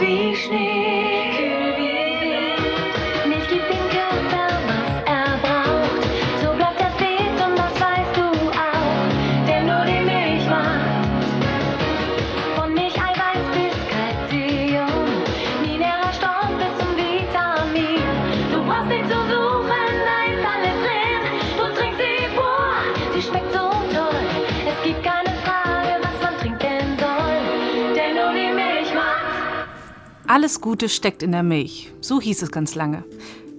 ist Alles Gute steckt in der Milch. So hieß es ganz lange.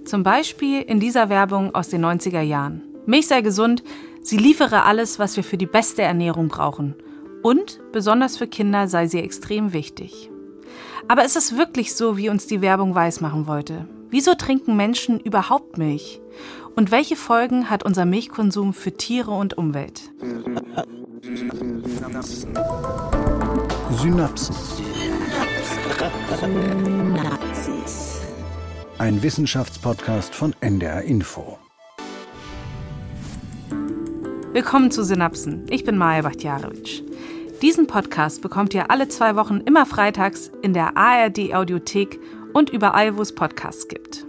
Zum Beispiel in dieser Werbung aus den 90er Jahren. Milch sei gesund, sie liefere alles, was wir für die beste Ernährung brauchen. Und besonders für Kinder sei sie extrem wichtig. Aber ist es wirklich so, wie uns die Werbung weismachen wollte? Wieso trinken Menschen überhaupt Milch? Und welche Folgen hat unser Milchkonsum für Tiere und Umwelt? Synapsen. Ein Wissenschaftspodcast von NDR Info. Willkommen zu Synapsen. Ich bin Maja Bachtjarewitsch. Diesen Podcast bekommt ihr alle zwei Wochen immer freitags in der ARD Audiothek und überall, wo es Podcasts gibt.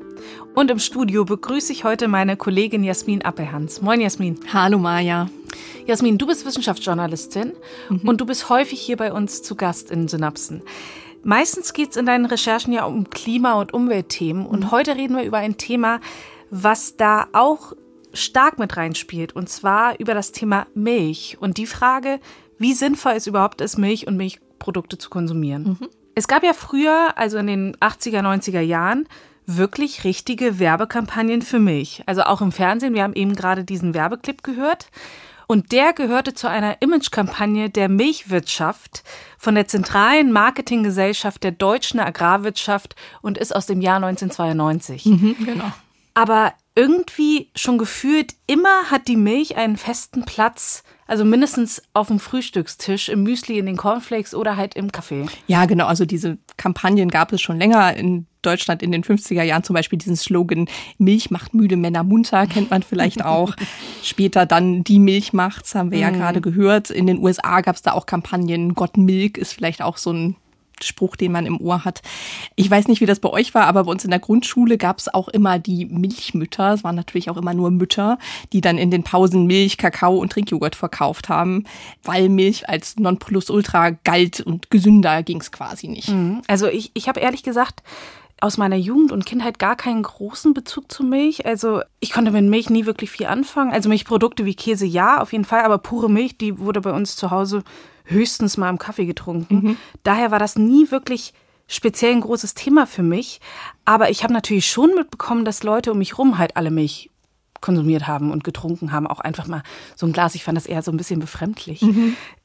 Und im Studio begrüße ich heute meine Kollegin Jasmin Appelhans. Moin Jasmin. Hallo Maja. Jasmin, du bist Wissenschaftsjournalistin und du bist häufig hier bei uns zu Gast in Synapsen. Meistens geht es in deinen Recherchen ja um Klima- und Umweltthemen und heute reden wir über ein Thema, was da auch stark mit reinspielt und zwar über das Thema Milch und die Frage, wie sinnvoll es überhaupt ist, Milch und Milchprodukte zu konsumieren. Es gab ja früher, also in den 80er, 90er Jahren, wirklich richtige Werbekampagnen für Milch. Also auch im Fernsehen. Wir haben eben gerade diesen Werbeclip gehört. Und der gehörte zu einer Imagekampagne der Milchwirtschaft von der Zentralen Marketinggesellschaft der deutschen Agrarwirtschaft und ist aus dem Jahr 1992. Genau. Aber irgendwie schon gefühlt immer hat die Milch einen festen Platz, also mindestens auf dem Frühstückstisch, im Müsli, in den Cornflakes oder halt im Kaffee. Ja, genau. Also diese Kampagnen gab es schon länger in Deutschland in den 50er Jahren. Zum Beispiel diesen Slogan Milch macht müde Männer munter, kennt man vielleicht auch. Später dann die Milch macht's, haben wir ja gerade gehört. In den USA gab es da auch Kampagnen. Gott Milk ist vielleicht auch so ein Spruch, den man im Ohr hat. Ich weiß nicht, wie das bei euch war, aber bei uns in der Grundschule gab es auch immer die Milchmütter. Es waren natürlich auch immer nur Mütter, die dann in den Pausen Milch, Kakao und Trinkjoghurt verkauft haben, weil Milch als Nonplusultra galt und gesünder ging es quasi nicht. Also ich, ich habe ehrlich gesagt aus meiner Jugend und Kindheit gar keinen großen Bezug zu Milch. Also ich konnte mit Milch nie wirklich viel anfangen. Also Milchprodukte wie Käse ja, auf jeden Fall, aber pure Milch, die wurde bei uns zu Hause höchstens mal im Kaffee getrunken. Daher war das nie wirklich speziell ein großes Thema für mich. Aber ich habe natürlich schon mitbekommen, dass Leute um mich rum halt alle Milch konsumiert haben und getrunken haben, auch einfach mal so ein Glas. Ich fand das eher so ein bisschen befremdlich.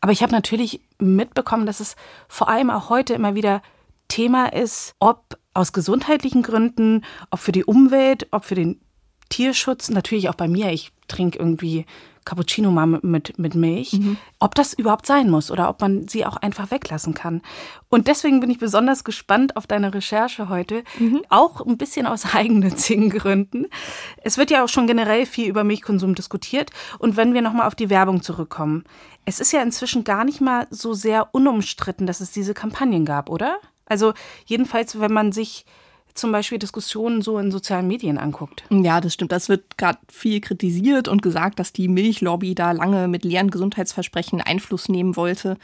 Aber ich habe natürlich mitbekommen, dass es vor allem auch heute immer wieder Thema ist, ob aus gesundheitlichen Gründen, ob für die Umwelt, ob für den Tierschutz, natürlich auch bei mir, ich trinke irgendwie Cappuccino mal mit, mit, Milch, ob das überhaupt sein muss oder ob man sie auch einfach weglassen kann. Und deswegen bin ich besonders gespannt auf deine Recherche heute, auch ein bisschen aus eigennützigen Gründen. Es wird ja auch schon generell viel über Milchkonsum diskutiert. Und wenn wir nochmal auf die Werbung zurückkommen, es ist ja inzwischen gar nicht mal so sehr unumstritten, dass es diese Kampagnen gab, oder? Also jedenfalls, wenn man sich zum Beispiel Diskussionen so in sozialen Medien anguckt. Ja, das stimmt. Das wird gerade viel kritisiert und gesagt, dass die Milchlobby da lange mit leeren Gesundheitsversprechen Einfluss nehmen wollte.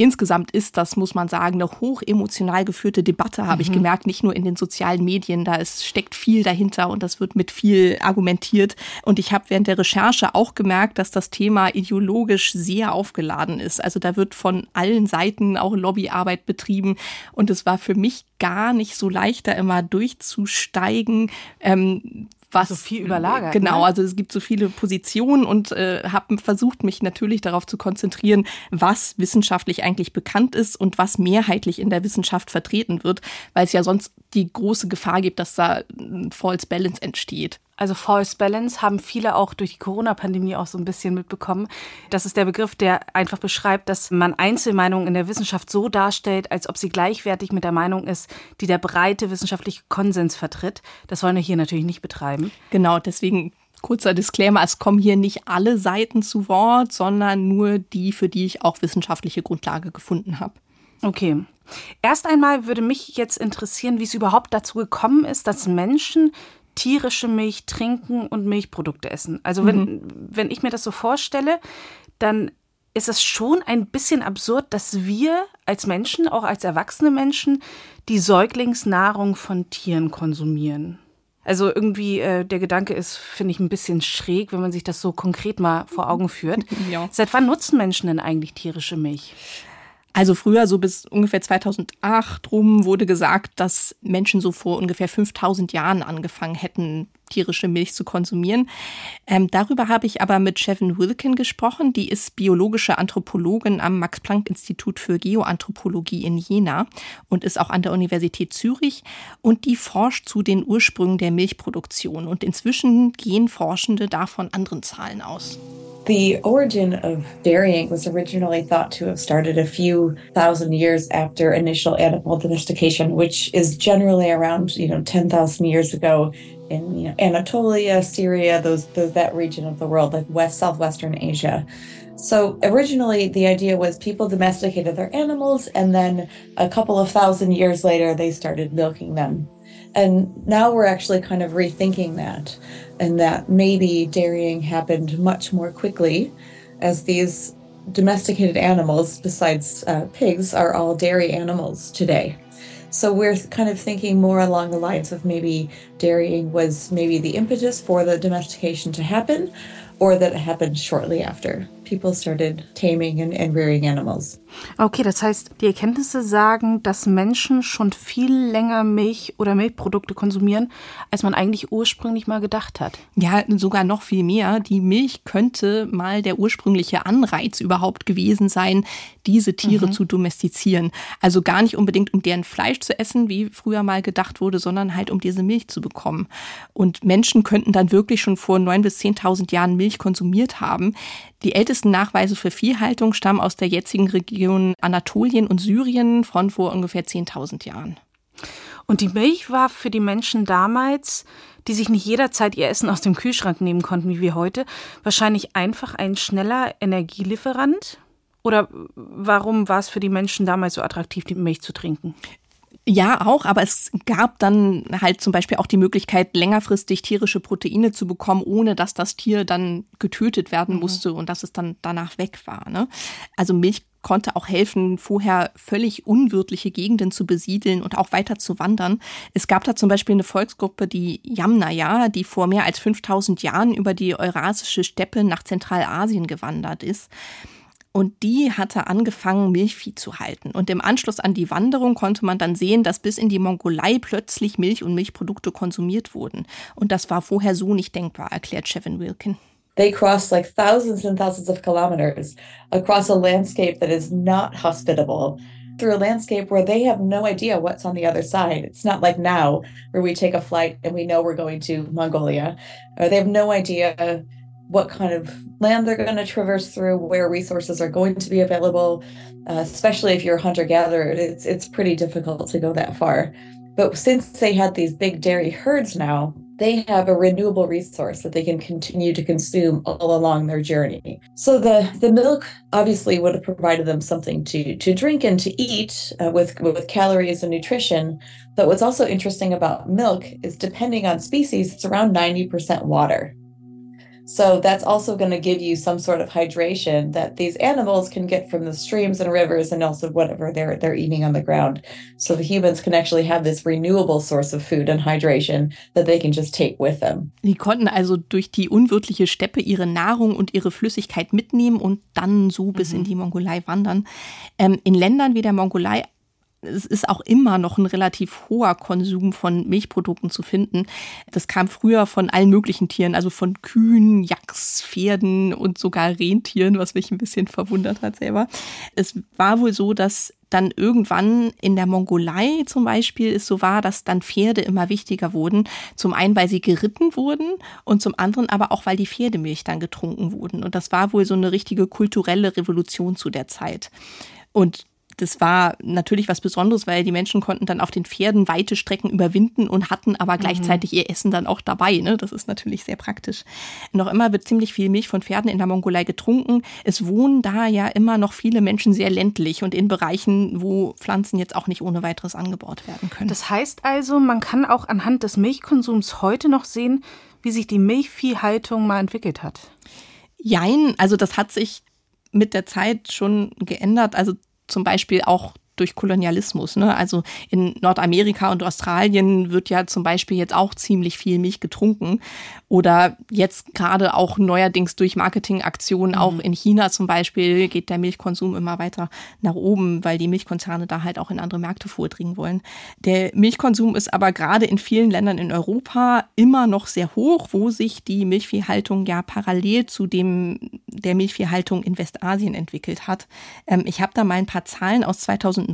Insgesamt ist das, muss man sagen, eine hoch emotional geführte Debatte, habe ich gemerkt, nicht nur in den sozialen Medien. Da ist, steckt viel dahinter und das wird mit viel argumentiert. Und ich habe während der Recherche auch gemerkt, dass das Thema ideologisch sehr aufgeladen ist. Also da wird von allen Seiten auch Lobbyarbeit betrieben. Und es war für mich gar nicht so leicht, da immer durchzusteigen. Ähm, was So viel überlagert, Genau, ne? also es gibt so viele Positionen und äh, habe versucht, mich natürlich darauf zu konzentrieren, was wissenschaftlich eigentlich bekannt ist und was mehrheitlich in der Wissenschaft vertreten wird, weil es ja sonst die große Gefahr gibt, dass da ein False Balance entsteht. Also False Balance haben viele auch durch die Corona-Pandemie auch so ein bisschen mitbekommen. Das ist der Begriff, der einfach beschreibt, dass man Einzelmeinungen in der Wissenschaft so darstellt, als ob sie gleichwertig mit der Meinung ist, die der breite wissenschaftliche Konsens vertritt. Das wollen wir hier natürlich nicht betreiben. Genau, deswegen kurzer Disclaimer, es kommen hier nicht alle Seiten zu Wort, sondern nur die, für die ich auch wissenschaftliche Grundlage gefunden habe. Okay. Erst einmal würde mich jetzt interessieren, wie es überhaupt dazu gekommen ist, dass Menschen tierische Milch trinken und Milchprodukte essen. Also wenn, mhm. wenn ich mir das so vorstelle, dann ist es schon ein bisschen absurd, dass wir als Menschen, auch als erwachsene Menschen, die Säuglingsnahrung von Tieren konsumieren. Also irgendwie äh, der Gedanke ist, finde ich, ein bisschen schräg, wenn man sich das so konkret mal vor Augen führt. Ja. Seit wann nutzen Menschen denn eigentlich tierische Milch? Also früher, so bis ungefähr 2008 rum, wurde gesagt, dass Menschen so vor ungefähr 5000 Jahren angefangen hätten, tierische Milch zu konsumieren. Ähm, darüber habe ich aber mit Chevin Wilkin gesprochen. Die ist biologische Anthropologin am Max-Planck-Institut für Geoanthropologie in Jena und ist auch an der Universität Zürich. Und die forscht zu den Ursprüngen der Milchproduktion. Und inzwischen gehen Forschende davon anderen Zahlen aus. The origin of dairying was originally thought to have started a few thousand years after initial animal domestication, which is generally around, you know, 10,000 years ago in you know, Anatolia, Syria, those, those that region of the world, like West Southwestern Asia. So originally, the idea was people domesticated their animals, and then a couple of thousand years later, they started milking them. And now we're actually kind of rethinking that, and that maybe dairying happened much more quickly, as these domesticated animals, besides uh, pigs, are all dairy animals today. So we're kind of thinking more along the lines of maybe dairying was maybe the impetus for the domestication to happen, or that it happened shortly after. People started taming and, and rearing animals. Okay, das heißt, die Erkenntnisse sagen, dass Menschen schon viel länger Milch oder Milchprodukte konsumieren, als man eigentlich ursprünglich mal gedacht hat. Ja, sogar noch viel mehr. Die Milch könnte mal der ursprüngliche Anreiz überhaupt gewesen sein, diese Tiere mhm. zu domestizieren. Also gar nicht unbedingt, um deren Fleisch zu essen, wie früher mal gedacht wurde, sondern halt, um diese Milch zu bekommen. Und Menschen könnten dann wirklich schon vor neun bis zehntausend Jahren Milch konsumiert haben. Die ältesten Nachweise für Viehhaltung stammen aus der jetzigen Region Anatolien und Syrien von vor ungefähr 10.000 Jahren. Und die Milch war für die Menschen damals, die sich nicht jederzeit ihr Essen aus dem Kühlschrank nehmen konnten, wie wir heute, wahrscheinlich einfach ein schneller Energielieferant? Oder warum war es für die Menschen damals so attraktiv, die Milch zu trinken? Ja, auch, aber es gab dann halt zum Beispiel auch die Möglichkeit, längerfristig tierische Proteine zu bekommen, ohne dass das Tier dann getötet werden mhm. musste und dass es dann danach weg war. Ne? Also Milch konnte auch helfen, vorher völlig unwirtliche Gegenden zu besiedeln und auch weiter zu wandern. Es gab da zum Beispiel eine Volksgruppe, die Yamnaya, die vor mehr als 5000 Jahren über die Eurasische Steppe nach Zentralasien gewandert ist. Und die hatte angefangen, Milchvieh zu halten. Und im Anschluss an die Wanderung konnte man dann sehen, dass bis in die Mongolei plötzlich Milch und Milchprodukte konsumiert wurden. Und das war vorher so nicht denkbar, erklärt Chevin Wilkin. They cross like thousands and thousands of kilometers across a landscape that is not hospitable. Through a landscape where they have no idea what's on the other side. It's not like now where we take a flight and we know we're going to Mongolia. Or they have no idea what kind of land they're going to traverse through, where resources are going to be available. Uh, especially if you're a hunter gatherer, it's it's pretty difficult to go that far. But since they had these big dairy herds now, they have a renewable resource that they can continue to consume all along their journey. So the the milk obviously would have provided them something to to drink and to eat uh, with with calories and nutrition. But what's also interesting about milk is depending on species, it's around 90% water. So that's also going to give you some sort of hydration that these animals can get from the streams and rivers and also whatever they're they're eating on the ground. So the humans can actually have this renewable source of food and hydration that they can just take with them. Die konnten also durch die unwirtliche Steppe ihre Nahrung und ihre Flüssigkeit mitnehmen und dann so bis mhm. in die Mongolei wandern. Ähm, in Ländern wie der Mongolei es ist auch immer noch ein relativ hoher Konsum von Milchprodukten zu finden. Das kam früher von allen möglichen Tieren, also von Kühen, Yaks, Pferden und sogar Rentieren, was mich ein bisschen verwundert hat selber. Es war wohl so, dass dann irgendwann in der Mongolei zum Beispiel es so war, dass dann Pferde immer wichtiger wurden. Zum einen, weil sie geritten wurden und zum anderen aber auch, weil die Pferdemilch dann getrunken wurden. Und das war wohl so eine richtige kulturelle Revolution zu der Zeit. Und das war natürlich was Besonderes, weil die Menschen konnten dann auf den Pferden weite Strecken überwinden und hatten aber Mhm. gleichzeitig ihr Essen dann auch dabei. Ne? Das ist natürlich sehr praktisch. Noch immer wird ziemlich viel Milch von Pferden in der Mongolei getrunken. Es wohnen da ja immer noch viele Menschen sehr ländlich und in Bereichen, wo Pflanzen jetzt auch nicht ohne weiteres angebaut werden können. Das heißt also, man kann auch anhand des Milchkonsums heute noch sehen, wie sich die Milchviehhaltung mal entwickelt hat. Jein, also das hat sich mit der Zeit schon geändert. Also zum Beispiel auch durch Kolonialismus. Ne? Also in Nordamerika und Australien wird ja zum Beispiel jetzt auch ziemlich viel Milch getrunken. Oder jetzt gerade auch neuerdings durch Marketingaktionen, auch in China zum Beispiel, geht der Milchkonsum immer weiter nach oben, weil die Milchkonzerne da halt auch in andere Märkte vordringen wollen. Der Milchkonsum ist aber gerade in vielen Ländern in Europa immer noch sehr hoch, wo sich die Milchviehhaltung ja parallel zu dem der Milchviehhaltung in Westasien entwickelt hat. Ähm, ich habe da mal ein paar Zahlen aus 2019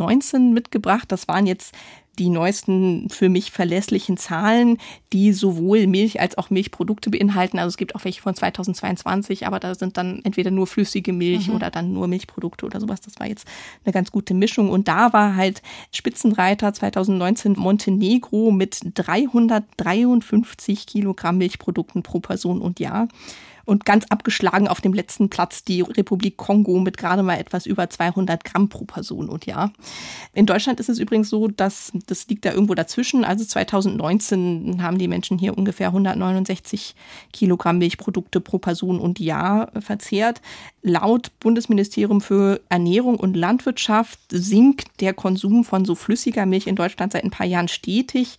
mitgebracht. Das waren jetzt die neuesten für mich verlässlichen Zahlen, die sowohl Milch als auch Milchprodukte beinhalten. Also es gibt auch welche von 2022, aber da sind dann entweder nur flüssige Milch oder dann nur Milchprodukte oder sowas. Das war jetzt eine ganz gute Mischung. Und da war halt Spitzenreiter 2019 Montenegro mit 353 Kilogramm Milchprodukten pro Person und Jahr. Und ganz abgeschlagen auf dem letzten Platz die Republik Kongo mit gerade mal etwas über 200 Gramm pro Person und Jahr. In Deutschland ist es übrigens so, dass das liegt da irgendwo dazwischen. Also 2019 haben die Menschen hier ungefähr 169 Kilogramm Milchprodukte pro Person und Jahr verzehrt. Laut Bundesministerium für Ernährung und Landwirtschaft sinkt der Konsum von so flüssiger Milch in Deutschland seit ein paar Jahren stetig.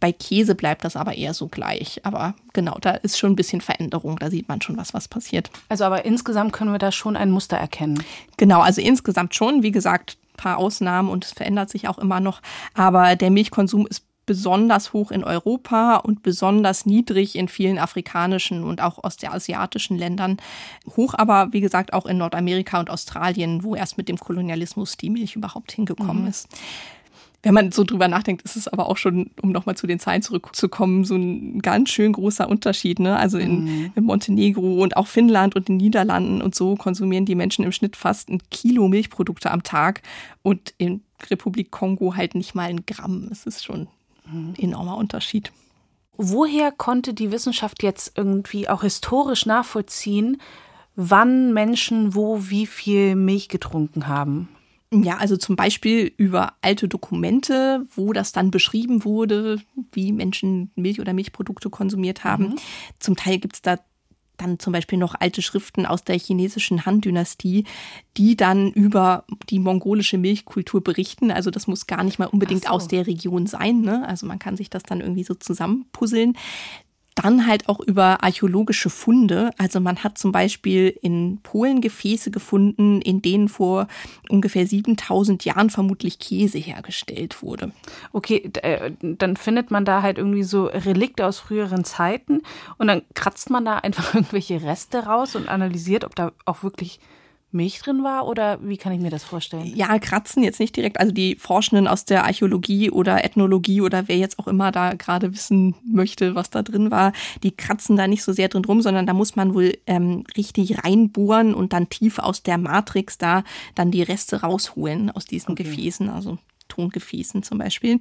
Bei Käse bleibt das aber eher so gleich. Aber genau, da ist schon ein bisschen Veränderung. Da sieht man schon was, was passiert. Also aber insgesamt können wir da schon ein Muster erkennen. Genau, also insgesamt schon. Wie gesagt, paar Ausnahmen und es verändert sich auch immer noch. Aber der Milchkonsum ist besonders hoch in Europa und besonders niedrig in vielen afrikanischen und auch ostasiatischen Ländern. Hoch aber, wie gesagt, auch in Nordamerika und Australien, wo erst mit dem Kolonialismus die Milch überhaupt hingekommen ist. Wenn man so drüber nachdenkt, ist es aber auch schon, um nochmal zu den Zahlen zurückzukommen, so ein ganz schön großer Unterschied. Ne? Also in, in Montenegro und auch Finnland und den Niederlanden und so konsumieren die Menschen im Schnitt fast ein Kilo Milchprodukte am Tag und in Republik Kongo halt nicht mal ein Gramm. Es ist schon ein enormer Unterschied. Woher konnte die Wissenschaft jetzt irgendwie auch historisch nachvollziehen, wann Menschen wo wie viel Milch getrunken haben? Ja, also zum Beispiel über alte Dokumente, wo das dann beschrieben wurde, wie Menschen Milch oder Milchprodukte konsumiert haben. Zum Teil gibt's da dann zum Beispiel noch alte Schriften aus der chinesischen Han-Dynastie, die dann über die mongolische Milchkultur berichten. Also das muss gar nicht mal unbedingt so. aus der Region sein. Ne? Also man kann sich das dann irgendwie so zusammenpuzzeln. Dann halt auch über archäologische Funde. Also man hat zum Beispiel in Polen Gefäße gefunden, in denen vor ungefähr 7000 Jahren vermutlich Käse hergestellt wurde. Okay, äh, dann findet man da halt irgendwie so Relikte aus früheren Zeiten und dann kratzt man da einfach irgendwelche Reste raus und analysiert, ob da auch wirklich Milch drin war oder wie kann ich mir das vorstellen? Ja, kratzen jetzt nicht direkt. Also die Forschenden aus der Archäologie oder Ethnologie oder wer jetzt auch immer da gerade wissen möchte, was da drin war, die kratzen da nicht so sehr drin rum, sondern da muss man wohl ähm, richtig reinbohren und dann tief aus der Matrix da dann die Reste rausholen aus diesen Gefäßen. Also Tongefäßen zum Beispiel.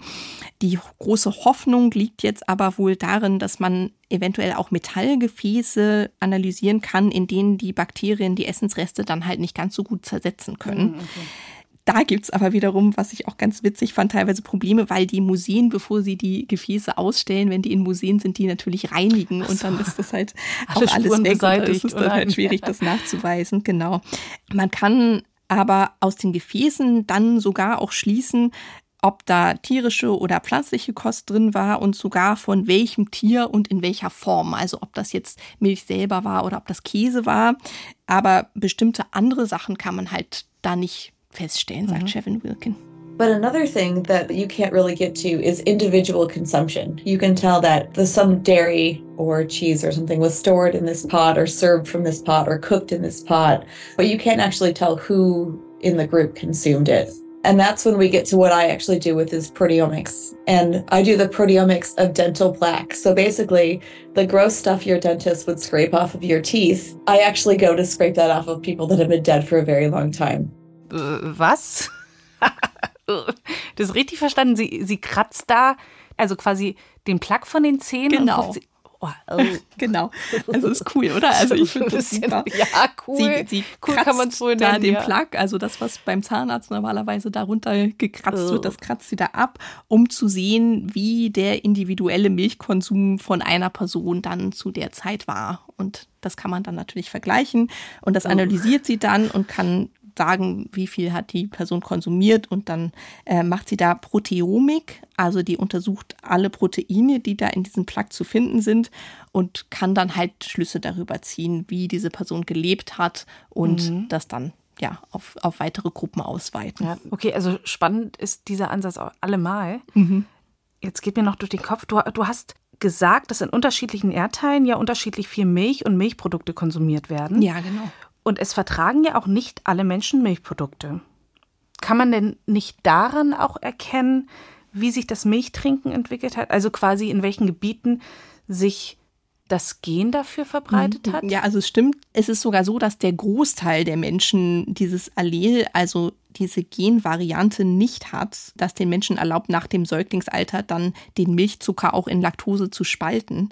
Die große Hoffnung liegt jetzt aber wohl darin, dass man eventuell auch Metallgefäße analysieren kann, in denen die Bakterien die Essensreste dann halt nicht ganz so gut zersetzen können. Da gibt's aber wiederum, was ich auch ganz witzig fand, teilweise Probleme, weil die Museen, bevor sie die Gefäße ausstellen, wenn die in Museen sind, die natürlich reinigen und dann ist das halt auch alles Spuren weg. Und da ist es dann halt schwierig, das nachzuweisen. Genau. Man kann aber aus den Gefäßen dann sogar auch schließen, ob da tierische oder pflanzliche Kost drin war und sogar von welchem Tier und in welcher Form. Also ob das jetzt Milch selber war oder ob das Käse war. Aber bestimmte andere Sachen kann man halt da nicht feststellen, sagt Chevin Wilkin. But another thing that you can't really get to is individual consumption. You can tell that the, some dairy or cheese or something was stored in this pot or served from this pot or cooked in this pot, but you can't actually tell who in the group consumed it. And that's when we get to what I actually do with is proteomics. And I do the proteomics of dental plaque. So basically, the gross stuff your dentist would scrape off of your teeth, I actually go to scrape that off of people that have been dead for a very long time. Äh, was? Das ist richtig verstanden. Sie, sie kratzt da, also quasi den Plug von den Zähnen. Genau. Oh, oh. Genau. Also ist cool, oder? Also ich finde das super. Ja, cool. Sie, sie cool kann man wohl da den ja. Plug, also das, was beim Zahnarzt normalerweise darunter gekratzt Oh. wird, das kratzt sie da ab, um zu sehen, wie der individuelle Milchkonsum von einer Person dann zu der Zeit war. Und das kann man dann natürlich vergleichen und das analysiert sie dann und kann sagen, wie viel hat die Person konsumiert und dann äh, macht sie da Proteomik, also die untersucht alle Proteine, die da in diesem Plug zu finden sind und kann dann halt Schlüsse darüber ziehen, wie diese Person gelebt hat und das dann ja auf, auf weitere Gruppen ausweiten. Ja, okay, also spannend ist dieser Ansatz auch allemal. Mhm. Jetzt geht mir noch durch den Kopf, du, du hast gesagt, dass in unterschiedlichen Erdteilen ja unterschiedlich viel Milch und Milchprodukte konsumiert werden. Ja, genau. Und es vertragen ja auch nicht alle Menschen Milchprodukte. Kann man denn nicht daran auch erkennen, wie sich das Milchtrinken entwickelt hat? Also quasi in welchen Gebieten sich das Gen dafür verbreitet hat? Ja, also es stimmt. Es ist sogar so, dass der Großteil der Menschen dieses Allel, also diese Genvariante nicht hat, das den Menschen erlaubt, nach dem Säuglingsalter dann den Milchzucker auch in Laktose zu spalten.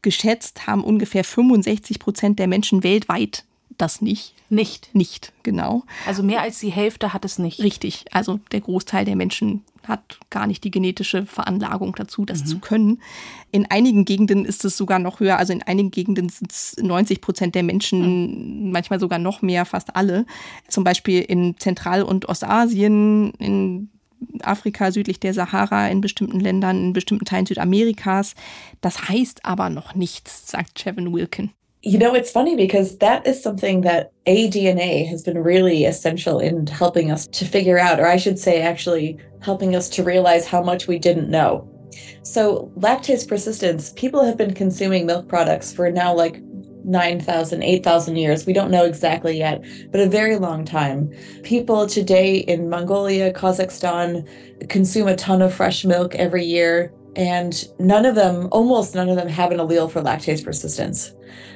Geschätzt haben ungefähr 65 Prozent der Menschen weltweit das nicht. Nicht. Nicht, genau. Also mehr als die Hälfte hat es nicht. Richtig. Also der Großteil der Menschen hat gar nicht die genetische Veranlagung dazu, das zu können. In einigen Gegenden ist es sogar noch höher. Also in einigen Gegenden sind es 90 Prozent der Menschen, manchmal sogar noch mehr, fast alle. Zum Beispiel in Zentral- und Ostasien, in Afrika südlich der Sahara, in bestimmten Ländern, in bestimmten Teilen Südamerikas. Das heißt aber noch nichts, sagt Chevin Wilkin. You know, it's funny because that is something that ADNA has been really essential in helping us to figure out, or I should say, actually helping us to realize how much we didn't know. So, lactase persistence, people have been consuming milk products for now like 9,000, 8,000 years. We don't know exactly yet, but a very long time. People today in Mongolia, Kazakhstan consume a ton of fresh milk every year, and none of them, almost none of them, have an allele for lactase persistence.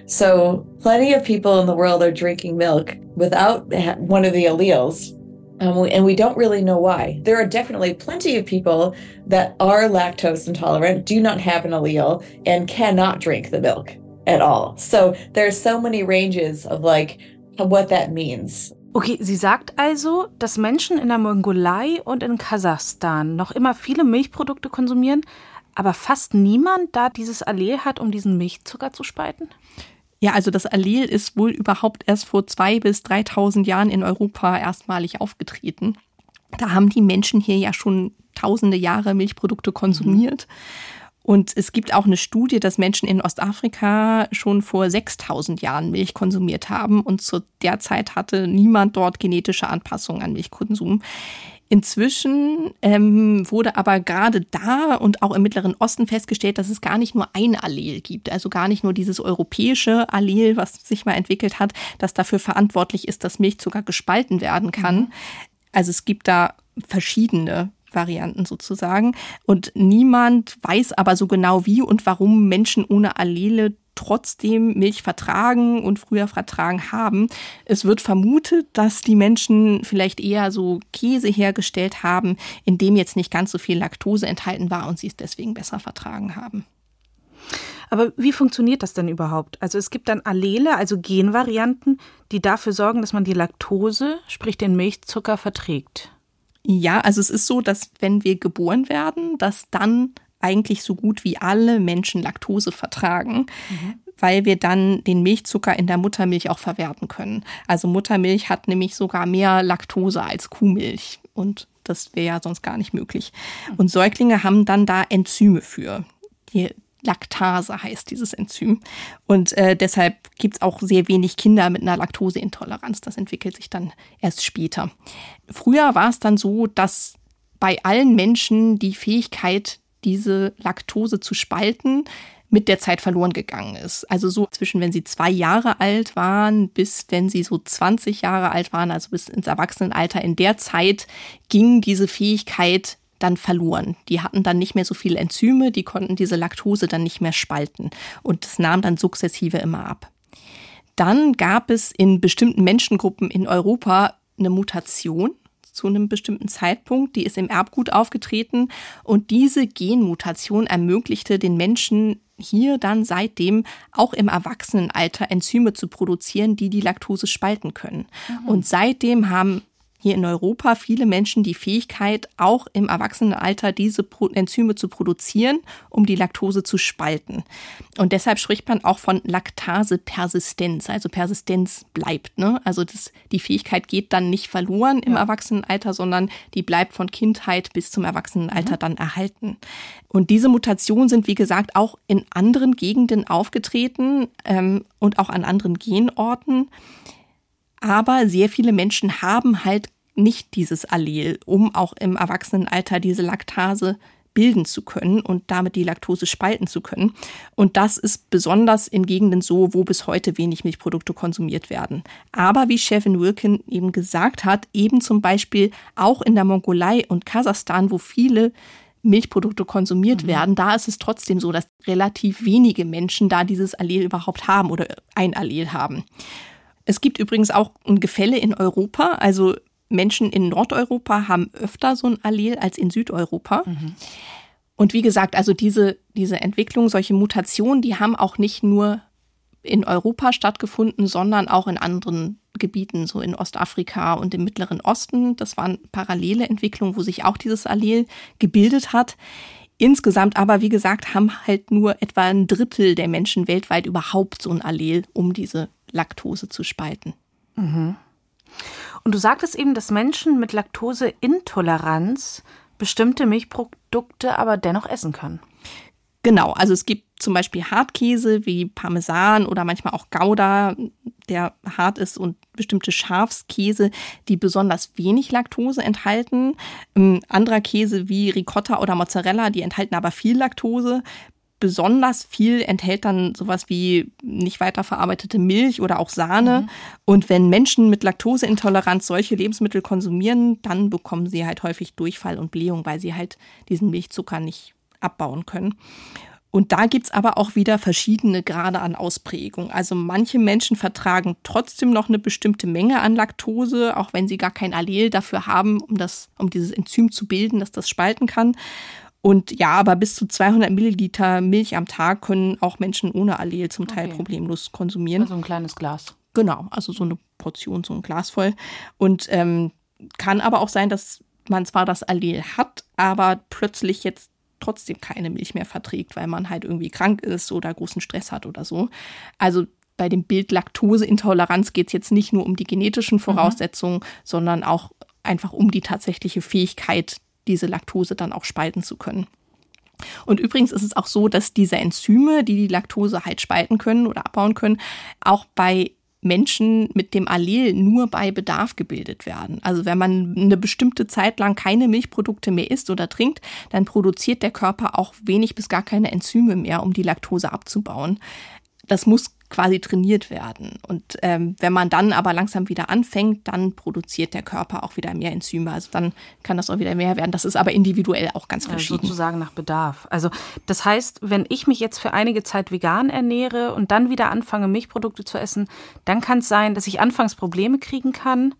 So, plenty of people in the world are drinking milk without one of the alleles. Um, and we don't really know why. There are definitely plenty of people that are lactose intolerant, do not have an allele, and cannot drink the milk at all. So, there's so many ranges of like what that means. Okay, sie sagt also, dass Menschen in der Mongolei und in Kasachstan noch immer viele Milchprodukte konsumieren, aber fast niemand da dieses Allel hat, um diesen Milchzucker zu spalten? Ja, also das Allel ist wohl überhaupt erst vor zwei bis 3000 Jahren in Europa erstmalig aufgetreten. Da haben die Menschen hier ja schon tausende Jahre Milchprodukte konsumiert. Und es gibt auch eine Studie, dass Menschen in Ostafrika schon vor 6000 Jahren Milch konsumiert haben. Und zu der Zeit hatte niemand dort genetische Anpassungen an Milchkonsum. Inzwischen ähm, wurde aber gerade da und auch im Mittleren Osten festgestellt, dass es gar nicht nur ein Allel gibt, also gar nicht nur dieses europäische Allel, was sich mal entwickelt hat, das dafür verantwortlich ist, dass Milchzucker gespalten werden kann. Also es gibt da verschiedene Varianten sozusagen. Und niemand weiß aber so genau, wie und warum Menschen ohne Allele trotzdem Milch vertragen und früher vertragen haben. Es wird vermutet, dass die Menschen vielleicht eher so Käse hergestellt haben, in dem jetzt nicht ganz so viel Laktose enthalten war und sie es deswegen besser vertragen haben. Aber wie funktioniert das denn überhaupt? Also es gibt dann Allele, also Genvarianten, die dafür sorgen, dass man die Laktose, sprich den Milchzucker, verträgt. Ja, also es ist so, dass wenn wir geboren werden, dass dann eigentlich so gut wie alle Menschen Laktose vertragen, weil wir dann den Milchzucker in der Muttermilch auch verwerten können. Also Muttermilch hat nämlich sogar mehr Laktose als Kuhmilch und das wäre ja sonst gar nicht möglich. Und Säuglinge haben dann da Enzyme für. Die Laktase heißt dieses Enzym. Und äh, deshalb gibt's auch sehr wenig Kinder mit einer Laktoseintoleranz. Das entwickelt sich dann erst später. Früher war es dann so, dass bei allen Menschen die Fähigkeit, diese Laktose zu spalten, mit der Zeit verloren gegangen ist. Also so zwischen, wenn sie zwei Jahre alt waren, bis wenn sie so 20 Jahre alt waren, also bis ins Erwachsenenalter. In der Zeit ging diese Fähigkeit dann verloren. Die hatten dann nicht mehr so viele Enzyme, die konnten diese Laktose dann nicht mehr spalten. Und das nahm dann sukzessive immer ab. Dann gab es in bestimmten Menschengruppen in Europa eine Mutation, zu einem bestimmten Zeitpunkt. Die ist im Erbgut aufgetreten und diese Genmutation ermöglichte den Menschen hier dann seitdem auch im Erwachsenenalter Enzyme zu produzieren, die die Laktose spalten können. Mhm. Und seitdem haben hier in Europa viele Menschen die Fähigkeit, auch im Erwachsenenalter diese Enzyme zu produzieren, um die Laktose zu spalten. Und deshalb spricht man auch von Laktasepersistenz, also Persistenz bleibt. Ne? Also das, die Fähigkeit geht dann nicht verloren im ja. Erwachsenenalter, sondern die bleibt von Kindheit bis zum Erwachsenenalter mhm. dann erhalten. Und diese Mutationen sind, wie gesagt, auch in anderen Gegenden aufgetreten ähm, und auch an anderen Genorten. Aber sehr viele Menschen haben halt nicht dieses Allel, um auch im Erwachsenenalter diese Laktase bilden zu können und damit die Laktose spalten zu können. Und das ist besonders in Gegenden so, wo bis heute wenig Milchprodukte konsumiert werden. Aber wie Chefin Wilkin eben gesagt hat, eben zum Beispiel auch in der Mongolei und Kasachstan, wo viele Milchprodukte konsumiert mhm. werden, da ist es trotzdem so, dass relativ wenige Menschen da dieses Allel überhaupt haben oder ein Allel haben. Es gibt übrigens auch ein Gefälle in Europa. Also Menschen in Nordeuropa haben öfter so ein Allel als in Südeuropa. Mhm. Und wie gesagt, also diese, diese Entwicklung, solche Mutationen, die haben auch nicht nur in Europa stattgefunden, sondern auch in anderen Gebieten, so in Ostafrika und im Mittleren Osten. Das waren parallele Entwicklungen, wo sich auch dieses Allel gebildet hat. Insgesamt aber, wie gesagt, haben halt nur etwa ein Drittel der Menschen weltweit überhaupt so ein Allel, um diese Laktose zu spalten. Mhm. Und du sagtest eben, dass Menschen mit Laktoseintoleranz bestimmte Milchprodukte aber dennoch essen können. Genau, also es gibt zum Beispiel Hartkäse wie Parmesan oder manchmal auch Gouda, der hart ist und bestimmte Schafskäse, die besonders wenig Laktose enthalten. Ähm, anderer Käse wie Ricotta oder Mozzarella, die enthalten aber viel Laktose besonders viel enthält dann sowas wie nicht weiterverarbeitete Milch oder auch Sahne. Mhm. Und wenn Menschen mit Laktoseintoleranz solche Lebensmittel konsumieren, dann bekommen sie halt häufig Durchfall und Blähung, weil sie halt diesen Milchzucker nicht abbauen können. Und da gibt's aber auch wieder verschiedene Grade an Ausprägung. Also manche Menschen vertragen trotzdem noch eine bestimmte Menge an Laktose, auch wenn sie gar kein Allel dafür haben, um, das, um dieses Enzym zu bilden, das das spalten kann. Und ja, aber bis zu 200 Milliliter Milch am Tag können auch Menschen ohne Allel zum Teil okay. problemlos konsumieren. Also ein kleines Glas. Genau, also so eine Portion, so ein Glas voll. Und ähm, kann aber auch sein, dass man zwar das Allel hat, aber plötzlich jetzt trotzdem keine Milch mehr verträgt, weil man halt irgendwie krank ist oder großen Stress hat oder so. Also bei dem Bild Laktoseintoleranz geht es jetzt nicht nur um die genetischen mhm. Voraussetzungen, mhm. sondern auch einfach um die tatsächliche Fähigkeit diese Laktose dann auch spalten zu können. Und übrigens ist es auch so, dass diese Enzyme, die die Laktose halt spalten können oder abbauen können, auch bei Menschen mit dem Allel nur bei Bedarf gebildet werden. Also wenn man eine bestimmte Zeit lang keine Milchprodukte mehr isst oder trinkt, dann produziert der Körper auch wenig bis gar keine Enzyme mehr, um die Laktose abzubauen. Das muss quasi trainiert werden. Und ähm, wenn man dann aber langsam wieder anfängt, dann produziert der Körper auch wieder mehr Enzyme. Also dann kann das auch wieder mehr werden. Das ist aber individuell auch ganz verschieden. Ja, sozusagen nach Bedarf. Also das heißt, wenn ich mich jetzt für einige Zeit vegan ernähre und dann wieder anfange, Milchprodukte zu essen, dann kann es sein, dass ich anfangs Probleme kriegen kann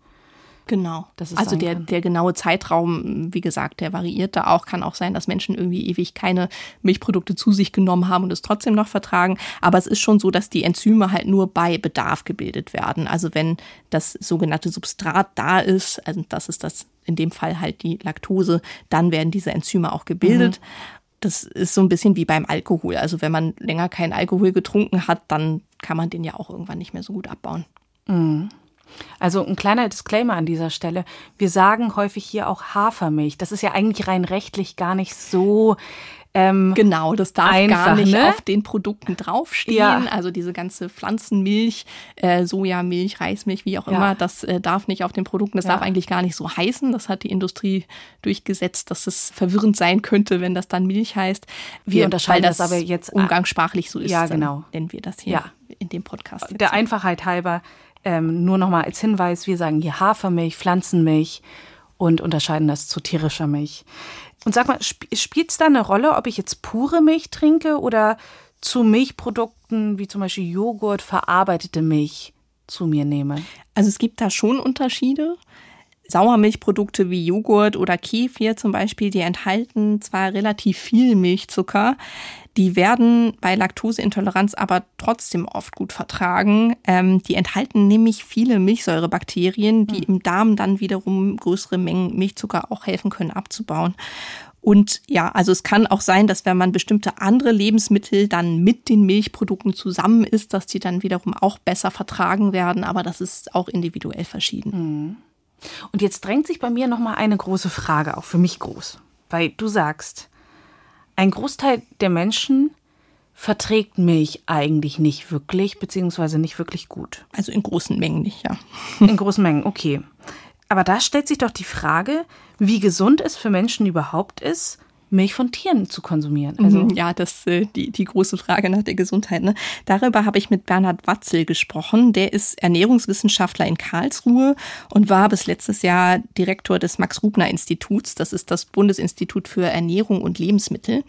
Genau. also der, der genaue Zeitraum, wie gesagt, der variiert da auch. Kann auch sein, dass Menschen irgendwie ewig keine Milchprodukte zu sich genommen haben und es trotzdem noch vertragen. Aber es ist schon so, dass die Enzyme halt nur bei Bedarf gebildet werden. Also wenn das sogenannte Substrat da ist, also das ist das in dem Fall halt die Laktose, dann werden diese Enzyme auch gebildet. Mhm. Das ist so ein bisschen wie beim Alkohol. Also wenn man länger keinen Alkohol getrunken hat, dann kann man den ja auch irgendwann nicht mehr so gut abbauen. Mhm. Also ein kleiner Disclaimer an dieser Stelle. Wir sagen häufig hier auch Hafermilch. Das ist ja eigentlich rein rechtlich gar nicht so ähm, genau, das darf einfach, gar nicht ne? auf den Produkten draufstehen. Ja. Also diese ganze Pflanzenmilch, äh, Sojamilch, Reismilch, wie auch ja. immer, das äh, darf nicht auf den Produkten. Das ja. darf eigentlich gar nicht so heißen. Das hat die Industrie durchgesetzt, dass es verwirrend sein könnte, wenn das dann Milch heißt. Wir, wir unterscheiden das, das, aber jetzt umgangssprachlich so ist. Ja, genau. Nennen wir das hier in dem Podcast. Der Einfachheit halber ähm, nur nochmal als Hinweis, wir sagen hier Hafermilch, Pflanzenmilch und unterscheiden das zu tierischer Milch. Und sag mal, sp spielt es da eine Rolle, ob ich jetzt pure Milch trinke oder zu Milchprodukten wie zum Beispiel Joghurt verarbeitete Milch zu mir nehme? Also es gibt da schon Unterschiede. Sauermilchprodukte wie Joghurt oder Kefir zum Beispiel, die enthalten zwar relativ viel Milchzucker, die werden bei Laktoseintoleranz aber trotzdem oft gut vertragen. Ähm, die enthalten nämlich viele Milchsäurebakterien, die im Darm dann wiederum größere Mengen Milchzucker auch helfen können abzubauen. Und ja, also es kann auch sein, dass wenn man bestimmte andere Lebensmittel dann mit den Milchprodukten zusammen isst, dass die dann wiederum auch besser vertragen werden. Aber das ist auch individuell verschieden. Und jetzt drängt sich bei mir noch mal eine große Frage, auch für mich groß, weil du sagst, ein Großteil der Menschen verträgt Milch eigentlich nicht wirklich, beziehungsweise nicht wirklich gut. Also in großen Mengen nicht, ja. In großen Mengen, okay. Aber da stellt sich doch die Frage, wie gesund es für Menschen überhaupt ist, Milch von Tieren zu konsumieren. Also, Mhm, ja, das äh, die, die große Frage nach der Gesundheit. Ne? Darüber habe ich mit Bernhard Watzel gesprochen. Der ist Ernährungswissenschaftler in Karlsruhe und war bis letztes Jahr Direktor des Max-Rubner-Instituts. Das ist das Bundesinstitut für Ernährung und Lebensmittel.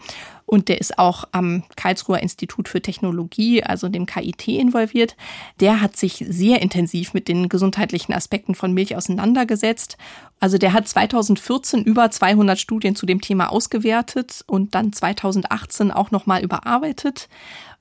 Und der ist auch am Karlsruher Institut für Technologie, also dem KIT, involviert. Der hat sich sehr intensiv mit den gesundheitlichen Aspekten von Milch auseinandergesetzt. Also der hat 2014 über 200 Studien zu dem Thema ausgewertet und dann 2018 auch nochmal überarbeitet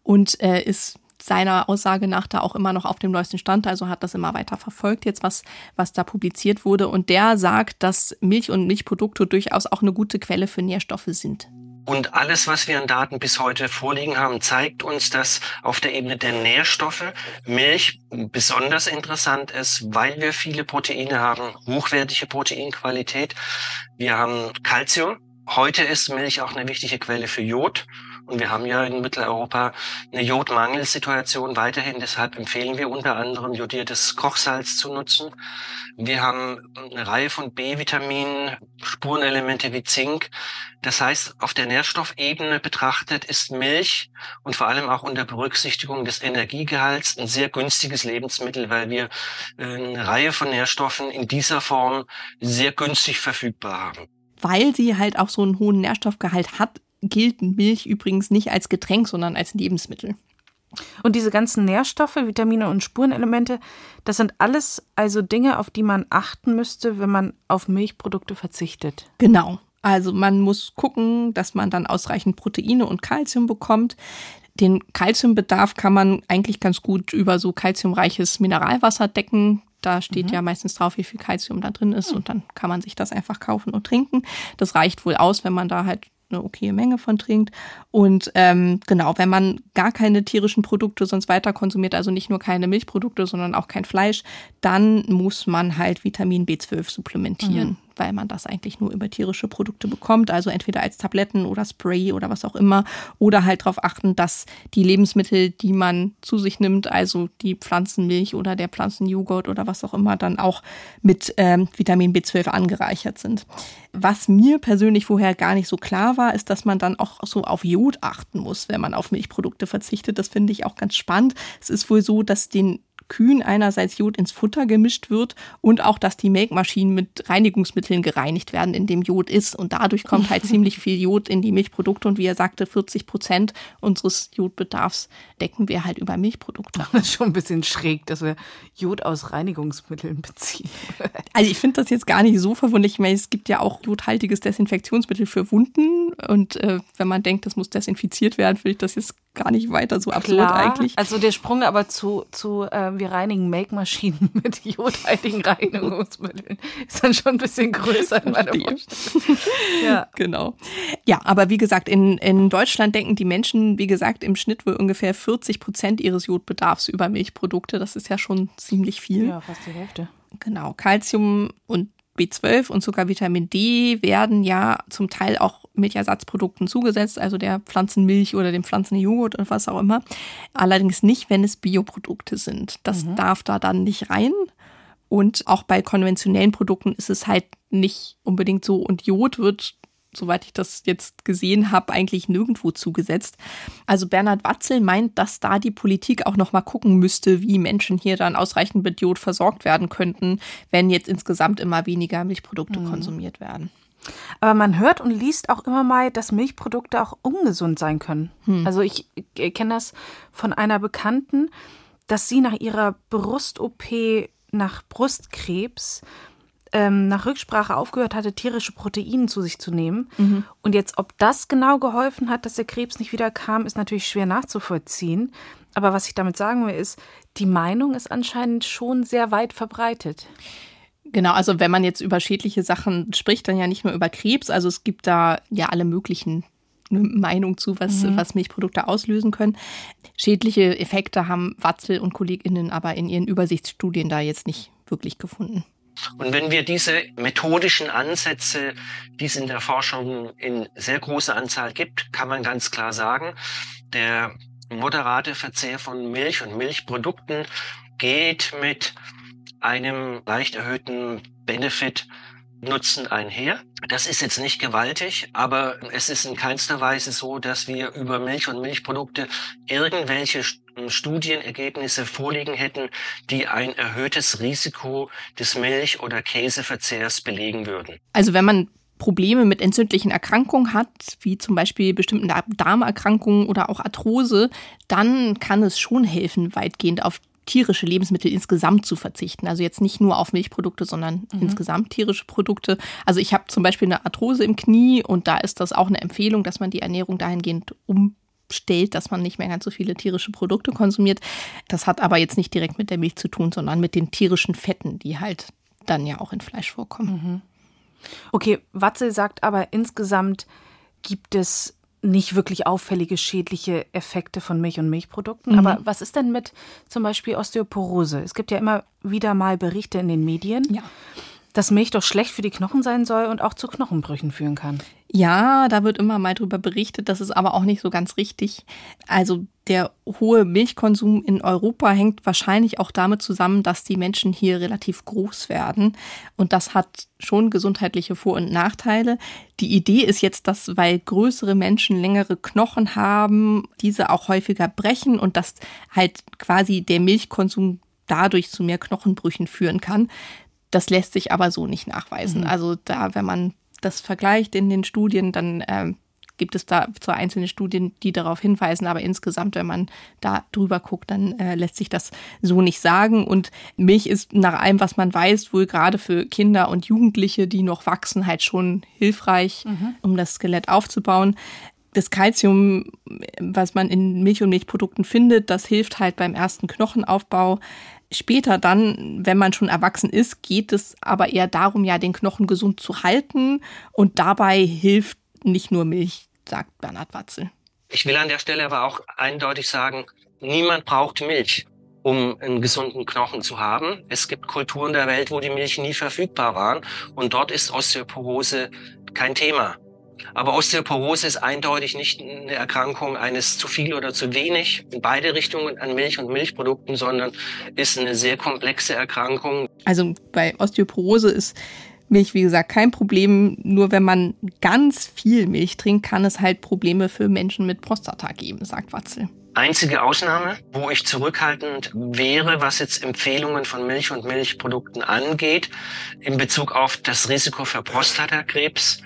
und äh, ist seiner Aussage nach da auch immer noch auf dem neuesten Stand, also hat das immer weiter verfolgt, jetzt was, was da publiziert wurde. Und der sagt, dass Milch und Milchprodukte durchaus auch eine gute Quelle für Nährstoffe sind. Und alles, was wir an Daten bis heute vorliegen haben, zeigt uns, dass auf der Ebene der Nährstoffe Milch besonders interessant ist, weil wir viele Proteine haben, hochwertige Proteinqualität. Wir haben Calcium. Heute ist Milch auch eine wichtige Quelle für Jod. Und wir haben ja in Mitteleuropa eine Jodmangelsituation weiterhin. Deshalb empfehlen wir unter anderem jodiertes Kochsalz zu nutzen. Wir haben eine Reihe von B-Vitaminen, Spurenelemente wie Zink. Das heißt, auf der Nährstoffebene betrachtet ist Milch und vor allem auch unter Berücksichtigung des Energiegehalts ein sehr günstiges Lebensmittel, weil wir äh, eine Reihe von Nährstoffen in dieser Form sehr günstig verfügbar haben. Weil sie halt auch so einen hohen Nährstoffgehalt hat, gilt Milch übrigens nicht als Getränk, sondern als Lebensmittel. Und diese ganzen Nährstoffe, Vitamine und Spurenelemente, das sind alles also Dinge, auf die man achten müsste, wenn man auf Milchprodukte verzichtet. Genau. Also man muss gucken, dass man dann ausreichend Proteine und Kalzium bekommt. Den Kalziumbedarf kann man eigentlich ganz gut über so kalziumreiches Mineralwasser decken. Da steht ja meistens drauf, wie viel Kalzium da drin ist und dann kann man sich das einfach kaufen und trinken. Das reicht wohl aus, wenn man da halt eine okaye Menge von trinkt. Und ähm, genau, wenn man gar keine tierischen Produkte sonst weiter konsumiert, also nicht nur keine Milchprodukte, sondern auch kein Fleisch, dann muss man halt Vitamin B12 supplementieren, weil man das eigentlich nur über tierische Produkte bekommt, also entweder als Tabletten oder Spray oder was auch immer, oder halt darauf achten, dass die Lebensmittel, die man zu sich nimmt, also die Pflanzenmilch oder der Pflanzenjoghurt oder was auch immer, dann auch mit ähm, Vitamin B12 angereichert sind. Was mir persönlich vorher gar nicht so klar war, ist, dass man dann auch so auf Jod achten muss, wenn man auf Milchprodukte verzichtet. Das finde ich auch ganz spannend. Es ist wohl so, dass den Kühen einerseits Jod ins Futter gemischt wird und auch, dass die Melkmaschinen mit Reinigungsmitteln gereinigt werden, in dem Jod ist. Und dadurch kommt halt ziemlich viel Jod in die Milchprodukte. Und wie er sagte, 40 Prozent unseres Jodbedarfs decken wir halt über Milchprodukte. Das ist schon ein bisschen schräg, dass wir Jod aus Reinigungsmitteln beziehen. Also ich finde das jetzt gar nicht so verwunderlich. Ich meine, es gibt ja auch jodhaltiges Desinfektionsmittel für Wunden. Und äh, wenn man denkt, das muss desinfiziert werden, finde ich das jetzt gar nicht weiter so absurd eigentlich. Also der Sprung aber zu, zu äh, wir reinigen Make-Maschinen mit jodhaltigen Reinigungsmitteln ist dann schon ein bisschen größer in meiner. Vorstellung. Ja. Genau. Ja, aber wie gesagt, in, in Deutschland denken die Menschen, wie gesagt, im Schnitt wohl ungefähr 40 Prozent ihres Jodbedarfs über Milchprodukte. Das ist ja schon ziemlich viel. ja, fast die Hälfte. Genau. Calcium und B12 und sogar Vitamin D werden ja zum Teil auch Milchersatzprodukten zugesetzt, also der Pflanzenmilch oder dem Pflanzenjoghurt oder was auch immer. Allerdings nicht, wenn es Bioprodukte sind. Das darf da dann nicht rein. Und auch bei konventionellen Produkten ist es halt nicht unbedingt so. Und Jod wird, soweit ich das jetzt gesehen habe, eigentlich nirgendwo zugesetzt. Also Bernhard Watzel meint, dass da die Politik auch noch mal gucken müsste, wie Menschen hier dann ausreichend mit Jod versorgt werden könnten, wenn jetzt insgesamt immer weniger Milchprodukte konsumiert werden. Aber man hört und liest auch immer mal, dass Milchprodukte auch ungesund sein können. Also ich, ich kenne das von einer Bekannten, dass sie nach ihrer Brust-OP nach Brustkrebs ähm, nach Rücksprache aufgehört hatte, tierische Proteine zu sich zu nehmen. Und jetzt, ob das genau geholfen hat, dass der Krebs nicht wieder kam, ist natürlich schwer nachzuvollziehen. Aber was ich damit sagen will, ist, die Meinung ist anscheinend schon sehr weit verbreitet. Genau, also wenn man jetzt über schädliche Sachen spricht, dann ja nicht nur über Krebs. Also es gibt da ja alle möglichen Meinungen zu, was, was Milchprodukte auslösen können. Schädliche Effekte haben Watzel und KollegInnen aber in ihren Übersichtsstudien da jetzt nicht wirklich gefunden. Und wenn wir diese methodischen Ansätze, die es in der Forschung in sehr großer Anzahl gibt, kann man ganz klar sagen, der moderate Verzehr von Milch und Milchprodukten geht mit einem leicht erhöhten Benefit Nutzen einher. Das ist jetzt nicht gewaltig, aber es ist in keinster Weise so, dass wir über Milch und Milchprodukte irgendwelche Studienergebnisse vorliegen hätten, die ein erhöhtes Risiko des Milch- oder Käseverzehrs belegen würden. Also wenn man Probleme mit entzündlichen Erkrankungen hat, wie zum Beispiel bestimmten Dar- Darmerkrankungen oder auch Arthrose, dann kann es schon helfen, weitgehend auf tierische Lebensmittel insgesamt zu verzichten. Also jetzt nicht nur auf Milchprodukte, sondern insgesamt tierische Produkte. Also ich habe zum Beispiel eine Arthrose im Knie und da ist das auch eine Empfehlung, dass man die Ernährung dahingehend umstellt, dass man nicht mehr ganz so viele tierische Produkte konsumiert. Das hat aber jetzt nicht direkt mit der Milch zu tun, sondern mit den tierischen Fetten, die halt dann ja auch in Fleisch vorkommen. Okay, Watzel sagt aber insgesamt gibt es nicht wirklich auffällige schädliche Effekte von Milch und Milchprodukten. Aber was ist denn mit zum Beispiel Osteoporose? Es gibt ja immer wieder mal Berichte in den Medien, Ja. Dass Milch doch schlecht für die Knochen sein soll und auch zu Knochenbrüchen führen kann. Ja, da wird immer mal drüber berichtet, das ist aber auch nicht so ganz richtig. Also der hohe Milchkonsum in Europa hängt wahrscheinlich auch damit zusammen, dass die Menschen hier relativ groß werden. Und das hat schon gesundheitliche Vor- und Nachteile. Die Idee ist jetzt, dass weil größere Menschen längere Knochen haben, diese auch häufiger brechen und dass halt quasi der Milchkonsum dadurch zu mehr Knochenbrüchen führen kann. Das lässt sich aber so nicht nachweisen. Also da, wenn man das vergleicht in den Studien, dann ähm, gibt es da zwar einzelne Studien, die darauf hinweisen, aber insgesamt, wenn man da drüber guckt, dann äh, lässt sich das so nicht sagen. Und Milch ist nach allem, was man weiß, wohl gerade für Kinder und Jugendliche, die noch wachsen, halt schon hilfreich, um das Skelett aufzubauen. Das Kalzium, was man in Milch und Milchprodukten findet, das hilft halt beim ersten Knochenaufbau. Später dann, wenn man schon erwachsen ist, geht es aber eher darum, ja, den Knochen gesund zu halten. Und dabei hilft nicht nur Milch, sagt Bernhard Watzel. Ich will an der Stelle aber auch eindeutig sagen, niemand braucht Milch, um einen gesunden Knochen zu haben. Es gibt Kulturen der Welt, wo die Milch nie verfügbar waren und dort ist Osteoporose kein Thema. Aber Osteoporose ist eindeutig nicht eine Erkrankung eines zu viel oder zu wenig in beide Richtungen an Milch und Milchprodukten, sondern ist eine sehr komplexe Erkrankung. Also bei Osteoporose ist Milch, wie gesagt, kein Problem. Nur wenn man ganz viel Milch trinkt, kann es halt Probleme für Menschen mit Prostata geben, sagt Watzel. Einzige Ausnahme, wo ich zurückhaltend wäre, was jetzt Empfehlungen von Milch und Milchprodukten angeht, in Bezug auf das Risiko für Prostatakrebs,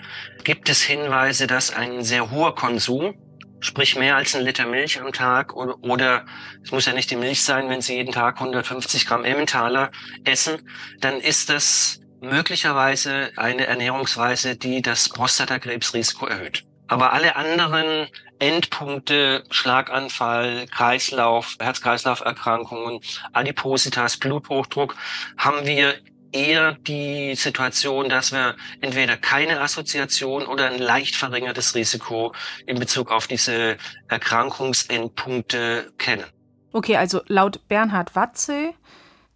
gibt es Hinweise, dass ein sehr hoher Konsum, sprich mehr als ein Liter Milch am Tag oder, oder es muss ja nicht die Milch sein, wenn Sie jeden Tag 150 Gramm Emmentaler essen, dann ist das möglicherweise eine Ernährungsweise, die das Prostatakrebsrisiko erhöht. Aber alle anderen Endpunkte, Schlaganfall, Kreislauf, Herz-Kreislauf-Erkrankungen, Adipositas, Bluthochdruck, haben wir eher die Situation, dass wir entweder keine Assoziation oder ein leicht verringertes Risiko in Bezug auf diese Erkrankungsendpunkte kennen. Okay, also laut Bernhard Watzel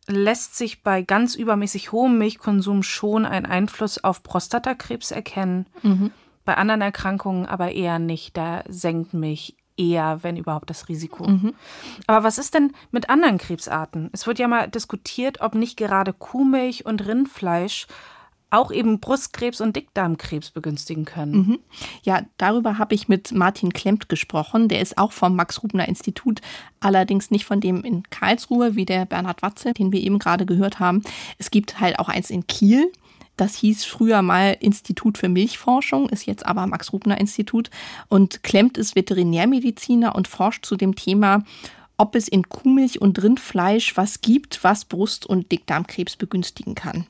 lässt sich bei ganz übermäßig hohem Milchkonsum schon ein Einfluss auf Prostatakrebs erkennen. Bei anderen Erkrankungen aber eher nicht. Da senkt Milch eher, wenn überhaupt, das Risiko. Aber was ist denn mit anderen Krebsarten? Es wird ja mal diskutiert, ob nicht gerade Kuhmilch und Rindfleisch auch eben Brustkrebs und Dickdarmkrebs begünstigen können. Ja, darüber habe ich mit Martin Klemmt gesprochen. Der ist auch vom Max-Rubner-Institut, allerdings nicht von dem in Karlsruhe, wie der Bernhard Watzel, den wir eben gerade gehört haben. Es gibt halt auch eins in Kiel. Das hieß früher mal Institut für Milchforschung, ist jetzt aber Max-Rubner-Institut. Und Klemmt ist Veterinärmediziner und forscht zu dem Thema, ob es in Kuhmilch und Rindfleisch was gibt, was Brust- und Dickdarmkrebs begünstigen kann.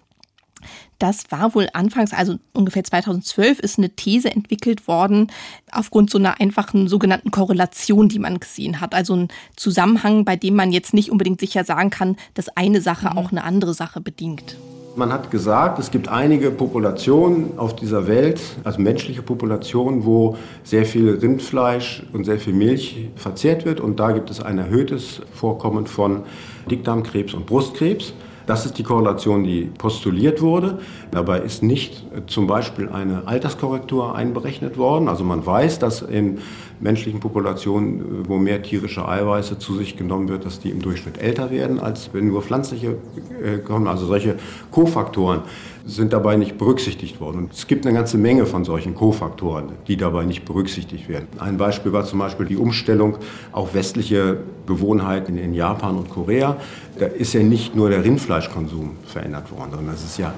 Das war wohl anfangs, also ungefähr 2012, ist eine These entwickelt worden aufgrund so einer einfachen sogenannten Korrelation, die man gesehen hat. Also ein Zusammenhang, bei dem man jetzt nicht unbedingt sicher sagen kann, dass eine Sache mhm. auch eine andere Sache bedingt. Man hat gesagt, es gibt einige Populationen auf dieser Welt, also menschliche Populationen, wo sehr viel Rindfleisch und sehr viel Milch verzehrt wird. Und da gibt es ein erhöhtes Vorkommen von Dickdarmkrebs und Brustkrebs. Das ist die Korrelation, die postuliert wurde. Dabei ist nicht zum Beispiel eine Alterskorrektur einberechnet worden. Also man weiß, dass in menschlichen Populationen, wo mehr tierische Eiweiße zu sich genommen wird, dass die im Durchschnitt älter werden, als wenn nur pflanzliche äh, kommen. Also solche Kofaktoren sind dabei nicht berücksichtigt worden. Und es gibt eine ganze Menge von solchen Kofaktoren, die dabei nicht berücksichtigt werden. Ein Beispiel war zum Beispiel die Umstellung auf westliche Gewohnheiten in Japan und Korea. Da ist ja nicht nur der Rindfleischkonsum verändert worden, sondern es ist ja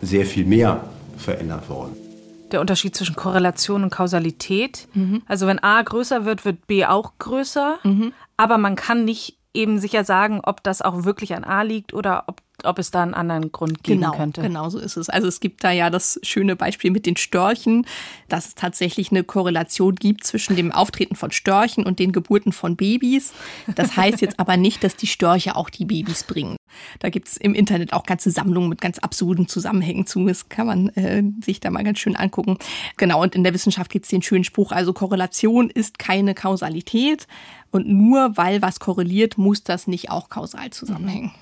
sehr viel mehr verändert worden der Unterschied zwischen Korrelation und Kausalität. Mhm. Also wenn A größer wird, wird B auch größer. Mhm. Aber man kann nicht eben sicher sagen, ob das auch wirklich an A liegt oder ob ob es da einen anderen Grund geben genau, könnte. Genau, so ist es. Also es gibt da ja das schöne Beispiel mit den Störchen, dass es tatsächlich eine Korrelation gibt zwischen dem Auftreten von Störchen und den Geburten von Babys. Das heißt jetzt aber nicht, dass die Störche auch die Babys bringen. Da gibt es im Internet auch ganze Sammlungen mit ganz absurden Zusammenhängen zu. Das kann man äh, sich da mal ganz schön angucken. Genau, und in der Wissenschaft gibt es den schönen Spruch, also Korrelation ist keine Kausalität. Und nur weil was korreliert, muss das nicht auch kausal zusammenhängen.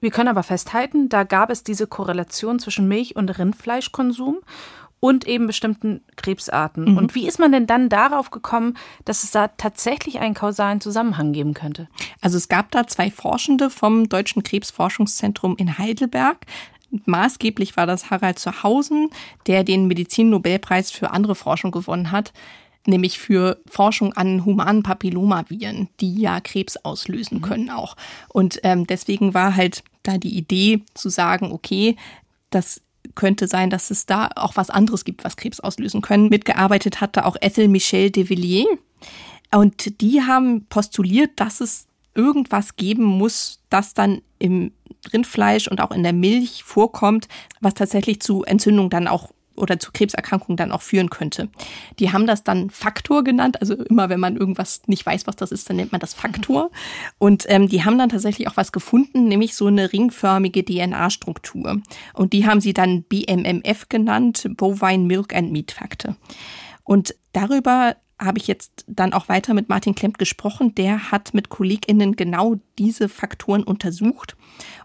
Wir können aber festhalten, da gab es diese Korrelation zwischen Milch- und Rindfleischkonsum und eben bestimmten Krebsarten. Mhm. Und wie ist man denn dann darauf gekommen, dass es da tatsächlich einen kausalen Zusammenhang geben könnte? Also es gab da zwei Forschende vom Deutschen Krebsforschungszentrum in Heidelberg. Maßgeblich war das Harald Zuhausen, der den Medizinnobelpreis für andere Forschung gewonnen hat nämlich für Forschung an humanen Papillomaviren, die ja Krebs auslösen mhm. können auch. Und ähm, deswegen war halt da die Idee zu sagen, okay, das könnte sein, dass es da auch was anderes gibt, was Krebs auslösen können. Mitgearbeitet hatte auch Ethel Michel de Villiers. Und die haben postuliert, dass es irgendwas geben muss, das dann im Rindfleisch und auch in der Milch vorkommt, was tatsächlich zu Entzündung dann auch oder zu Krebserkrankungen dann auch führen könnte. Die haben das dann Faktor genannt. Also immer, wenn man irgendwas nicht weiß, was das ist, dann nennt man das Faktor. Und ähm, die haben dann tatsächlich auch was gefunden, nämlich so eine ringförmige DNA-Struktur. Und die haben sie dann BMMF genannt, Bovine Milk and Meat Factor. Und darüber habe ich jetzt dann auch weiter mit Martin Klemmt gesprochen. Der hat mit KollegInnen genau diese Faktoren untersucht.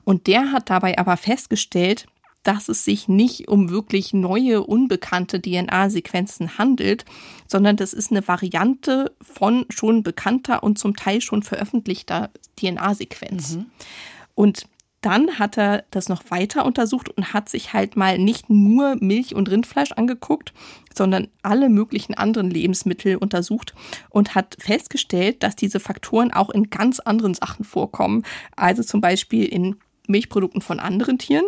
Und der hat dabei aber festgestellt, dass es sich nicht um wirklich neue, unbekannte DNA-Sequenzen handelt, sondern das ist eine Variante von schon bekannter und zum Teil schon veröffentlichter DNA-Sequenz. Mhm. Und dann hat er das noch weiter untersucht und hat sich halt mal nicht nur Milch und Rindfleisch angeguckt, sondern alle möglichen anderen Lebensmittel untersucht und hat festgestellt, dass diese Faktoren auch in ganz anderen Sachen vorkommen. Also zum Beispiel in Milchprodukten von anderen Tieren,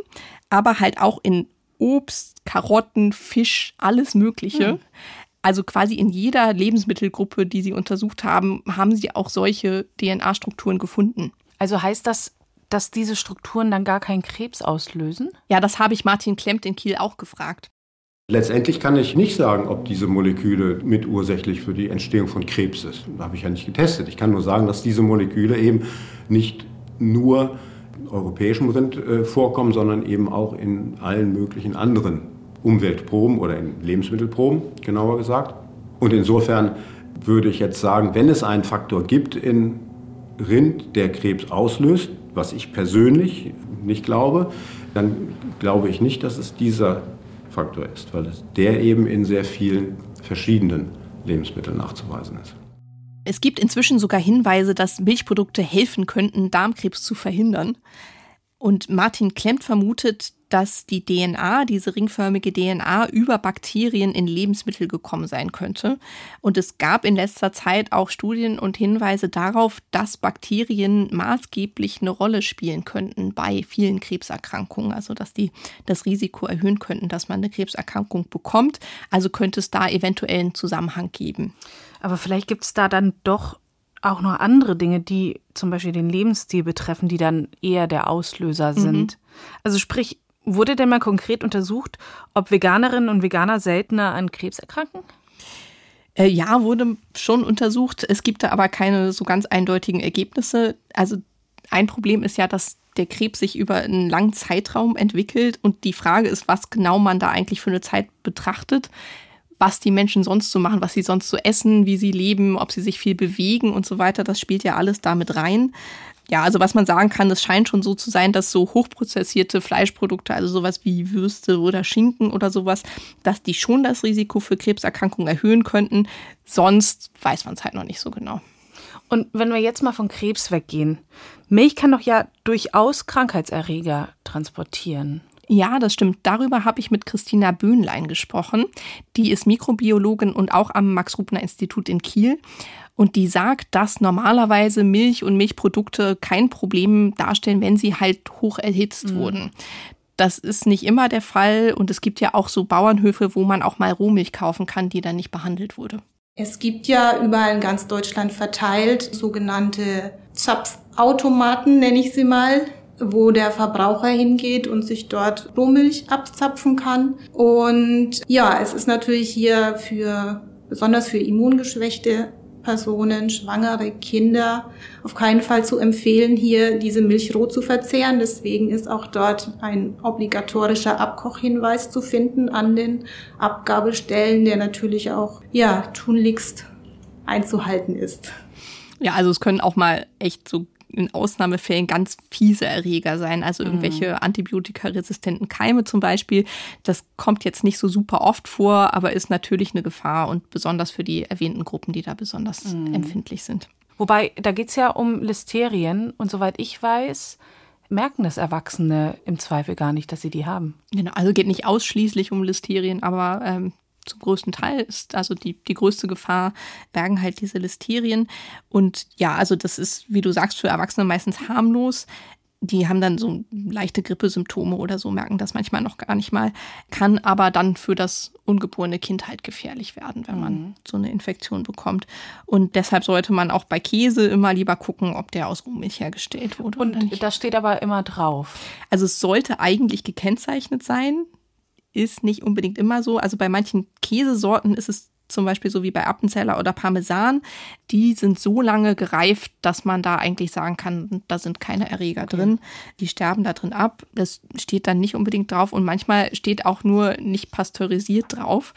aber halt auch in Obst, Karotten, Fisch, alles Mögliche. Hm. Also quasi in jeder Lebensmittelgruppe, die sie untersucht haben, haben sie auch solche DNA-Strukturen gefunden. Also heißt das, dass diese Strukturen dann gar keinen Krebs auslösen? Ja, das habe ich Martin Klemmt in Kiel auch gefragt. Letztendlich kann ich nicht sagen, ob diese Moleküle mitursächlich für die Entstehung von Krebs ist. Da habe ich ja nicht getestet. Ich kann nur sagen, dass diese Moleküle eben nicht nur europäischem Rind äh, vorkommen, sondern eben auch in allen möglichen anderen Umweltproben oder in Lebensmittelproben, genauer gesagt. Und insofern würde ich jetzt sagen, wenn es einen Faktor gibt in Rind, der Krebs auslöst, was ich persönlich nicht glaube, dann glaube ich nicht, dass es dieser Faktor ist, weil der eben in sehr vielen verschiedenen Lebensmitteln nachzuweisen ist. Es gibt inzwischen sogar Hinweise, dass Milchprodukte helfen könnten, Darmkrebs zu verhindern. Und Martin Klemmt vermutet, dass die DNA, diese ringförmige DNA, über Bakterien in Lebensmittel gekommen sein könnte. Und es gab in letzter Zeit auch Studien und Hinweise darauf, dass Bakterien maßgeblich eine Rolle spielen könnten bei vielen Krebserkrankungen. Also dass die das Risiko erhöhen könnten, dass man eine Krebserkrankung bekommt. Also könnte es da eventuell einen Zusammenhang geben. Aber vielleicht gibt es da dann doch auch noch andere Dinge, die zum Beispiel den Lebensstil betreffen, die dann eher der Auslöser mhm. sind. Mhm. Also sprich, Wurde denn mal konkret untersucht, ob Veganerinnen und Veganer seltener an Krebs erkranken? Äh, ja, wurde schon untersucht. Es gibt da aber keine so ganz eindeutigen Ergebnisse. Also ein Problem ist ja, dass der Krebs sich über einen langen Zeitraum entwickelt und die Frage ist, was genau man da eigentlich für eine Zeit betrachtet, was die Menschen sonst so machen, was sie sonst so essen, wie sie leben, ob sie sich viel bewegen und so weiter. Das spielt ja alles damit rein. Ja, also was man sagen kann, es scheint schon so zu sein, dass so hochprozessierte Fleischprodukte, also sowas wie Würste oder Schinken oder sowas, dass die schon das Risiko für Krebserkrankungen erhöhen könnten. Sonst weiß man es halt noch nicht so genau. Und wenn wir jetzt mal von Krebs weggehen, Milch kann doch ja durchaus Krankheitserreger transportieren. Ja, das stimmt. Darüber habe ich mit Christina Böhnlein gesprochen. Die ist Mikrobiologin und auch am Max-Rubner-Institut in Kiel. Und die sagt, dass normalerweise Milch und Milchprodukte kein Problem darstellen, wenn sie halt hoch erhitzt mhm. wurden. Das ist nicht immer der Fall und es gibt ja auch so Bauernhöfe, wo man auch mal Rohmilch kaufen kann, die dann nicht behandelt wurde. Es gibt ja überall in ganz Deutschland verteilt sogenannte Zapfautomaten, nenne ich sie mal, wo der Verbraucher hingeht und sich dort Rohmilch abzapfen kann. Und ja, es ist natürlich hier für, besonders für immungeschwächte Personen, schwangere Kinder auf keinen Fall zu empfehlen, hier diese Milch roh zu verzehren. Deswegen ist auch dort ein obligatorischer Abkochhinweis zu finden an den Abgabestellen, der natürlich auch, ja, tunlichst einzuhalten ist. Ja, also es können auch mal echt so in Ausnahmefällen ganz fiese Erreger sein, also irgendwelche mhm. antibiotikaresistenten Keime zum Beispiel. Das kommt jetzt nicht so super oft vor, aber ist natürlich eine Gefahr und besonders für die erwähnten Gruppen, die da besonders mhm. empfindlich sind. Wobei, da geht es ja um Listerien und soweit ich weiß, merken das Erwachsene im Zweifel gar nicht, dass sie die haben. Genau, also geht nicht ausschließlich um Listerien, aber ähm, zum größten Teil ist also die, die größte Gefahr, bergen halt diese Listerien. Und ja, also das ist, wie du sagst, für Erwachsene meistens harmlos. Die haben dann so leichte Grippesymptome oder so, merken das manchmal noch gar nicht mal, kann aber dann für das ungeborene Kind halt gefährlich werden, wenn man mhm. so eine Infektion bekommt. Und deshalb sollte man auch bei Käse immer lieber gucken, ob der aus Rohmilch hergestellt wurde. Und das steht aber immer drauf. Also es sollte eigentlich gekennzeichnet sein ist nicht unbedingt immer so. Also bei manchen Käsesorten ist es zum Beispiel so wie bei Appenzeller oder Parmesan, die sind so lange gereift, dass man da eigentlich sagen kann, da sind keine Erreger okay. drin. Die sterben da drin ab. Das steht dann nicht unbedingt drauf und manchmal steht auch nur nicht pasteurisiert drauf.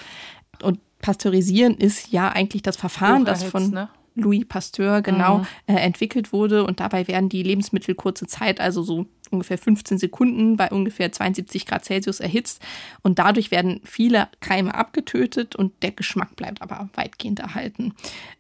Und pasteurisieren ist ja eigentlich das Verfahren, das von ne? Louis Pasteur genau mhm. äh, entwickelt wurde und dabei werden die Lebensmittel kurze Zeit, also so ungefähr 15 Sekunden bei ungefähr 72 Grad Celsius erhitzt und dadurch werden viele Keime abgetötet und der Geschmack bleibt aber weitgehend erhalten.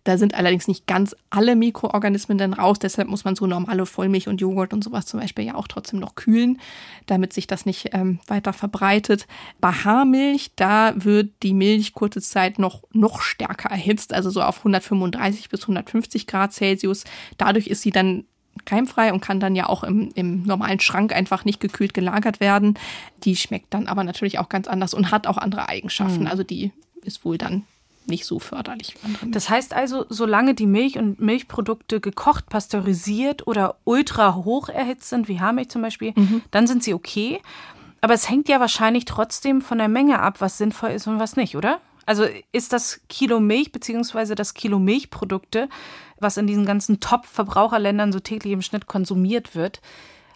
Da sind allerdings nicht ganz alle Mikroorganismen dann raus, deshalb muss man so normale Vollmilch und Joghurt und sowas zum Beispiel ja auch trotzdem noch kühlen, damit sich das nicht ähm, weiter verbreitet. Bei Haarmilch, da wird die Milch kurze Zeit noch, noch stärker erhitzt, also so auf 135 bis 150 Grad Celsius. Dadurch ist sie dann keimfrei und kann dann ja auch im, im normalen Schrank einfach nicht gekühlt gelagert werden. Die schmeckt dann aber natürlich auch ganz anders und hat auch andere Eigenschaften. Mhm. Also die ist wohl dann nicht so förderlich. Das heißt also, solange die Milch und Milchprodukte gekocht, pasteurisiert oder ultra hoch erhitzt sind, wie Haarmilch zum Beispiel, mhm. dann sind sie okay. Aber es hängt ja wahrscheinlich trotzdem von der Menge ab, was sinnvoll ist und was nicht, oder? Also ist das Kilo Milch bzw. das Kilo Milchprodukte was in diesen ganzen Top-Verbraucherländern so täglich im Schnitt konsumiert wird,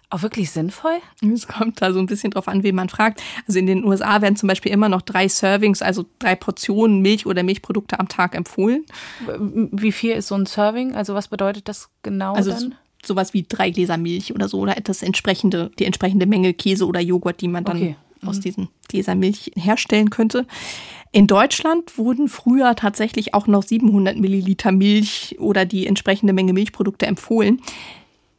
auch wirklich sinnvoll? Es kommt da so ein bisschen drauf an, wen man fragt. Also in den USA werden zum Beispiel immer noch drei Servings, also drei Portionen Milch oder Milchprodukte am Tag empfohlen. Wie viel ist so ein Serving? Also was bedeutet das genau also dann? Sowas wie drei Gläser Milch oder so oder etwas entsprechende, die entsprechende Menge Käse oder Joghurt, die man dann okay. Aus mhm. diesen Gläsern Milch herstellen könnte. In Deutschland wurden früher tatsächlich auch noch 700 Milliliter Milch oder die entsprechende Menge Milchprodukte empfohlen.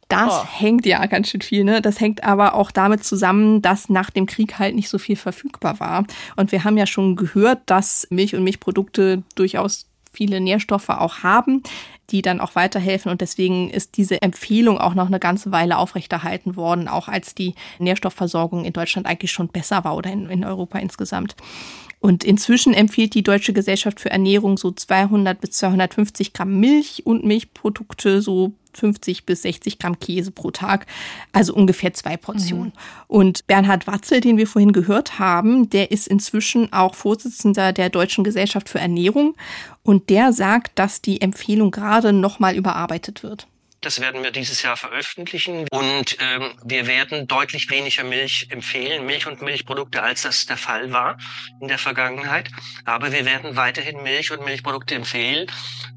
Das oh. hängt ja ganz schön viel, ne? Das hängt aber auch damit zusammen, dass nach dem Krieg halt nicht so viel verfügbar war. Und wir haben ja schon gehört, dass Milch und Milchprodukte durchaus viele Nährstoffe auch haben, die dann auch weiterhelfen. Und deswegen ist diese Empfehlung auch noch eine ganze Weile aufrechterhalten worden, auch als die Nährstoffversorgung in Deutschland eigentlich schon besser war oder in, in Europa insgesamt. Und inzwischen empfiehlt die Deutsche Gesellschaft für Ernährung so 200 bis 250 Gramm Milch und Milchprodukte so 50 bis 60 Gramm Käse pro Tag, also ungefähr zwei Portionen. Mhm. Und Bernhard Watzel, den wir vorhin gehört haben, der ist inzwischen auch Vorsitzender der Deutschen Gesellschaft für Ernährung und der sagt, dass die Empfehlung gerade nochmal überarbeitet wird. Das werden wir dieses Jahr veröffentlichen und ähm, wir werden deutlich weniger Milch empfehlen, Milch und Milchprodukte, als das der Fall war in der Vergangenheit. Aber wir werden weiterhin Milch und Milchprodukte empfehlen,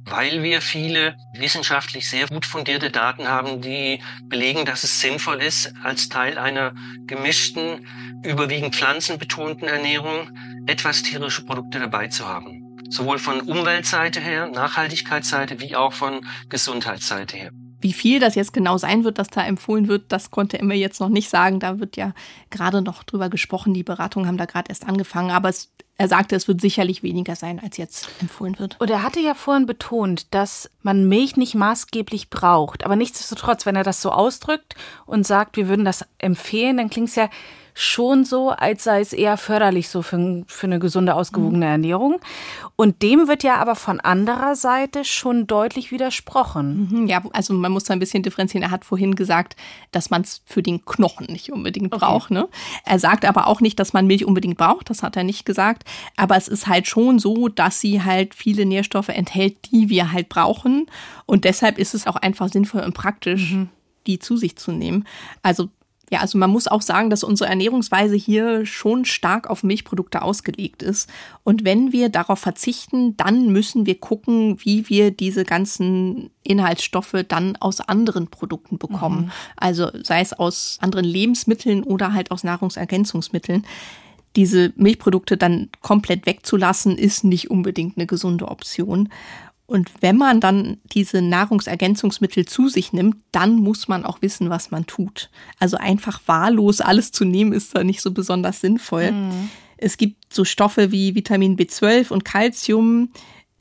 weil wir viele wissenschaftlich sehr gut fundierte Daten haben, die belegen, dass es sinnvoll ist, als Teil einer gemischten, überwiegend pflanzenbetonten Ernährung etwas tierische Produkte dabei zu haben. Sowohl von Umweltseite her, Nachhaltigkeitsseite, wie auch von Gesundheitsseite her. Wie viel das jetzt genau sein wird, dass da empfohlen wird, das konnte er mir jetzt noch nicht sagen. Da wird ja gerade noch drüber gesprochen. Die Beratungen haben da gerade erst angefangen. Aber es, er sagte, es wird sicherlich weniger sein, als jetzt empfohlen wird. Und er hatte ja vorhin betont, dass man Milch nicht maßgeblich braucht. Aber nichtsdestotrotz, wenn er das so ausdrückt und sagt, wir würden das empfehlen, dann klingt es ja schon so, als sei es eher förderlich so für, für eine gesunde, ausgewogene mhm. Ernährung. Und dem wird ja aber von anderer Seite schon deutlich widersprochen. Mhm, ja, also man muss da ein bisschen differenzieren. Er hat vorhin gesagt, dass man es für den Knochen nicht unbedingt okay. braucht. Ne? Er sagt aber auch nicht, dass man Milch unbedingt braucht. Das hat er nicht gesagt. Aber es ist halt schon so, dass sie halt viele Nährstoffe enthält, die wir halt brauchen. Und deshalb ist es auch einfach sinnvoll und praktisch, mhm die zu sich zu nehmen. Also ja, also man muss auch sagen, dass unsere Ernährungsweise hier schon stark auf Milchprodukte ausgelegt ist. Und wenn wir darauf verzichten, dann müssen wir gucken, wie wir diese ganzen Inhaltsstoffe dann aus anderen Produkten bekommen. Mhm. Also sei es aus anderen Lebensmitteln oder halt aus Nahrungsergänzungsmitteln diese Milchprodukte dann komplett wegzulassen, ist nicht unbedingt eine gesunde Option. Und wenn man dann diese Nahrungsergänzungsmittel zu sich nimmt, dann muss man auch wissen, was man tut. Also einfach wahllos alles zu nehmen, ist da nicht so besonders sinnvoll. Mhm. Es gibt so Stoffe wie Vitamin B12 und Calcium,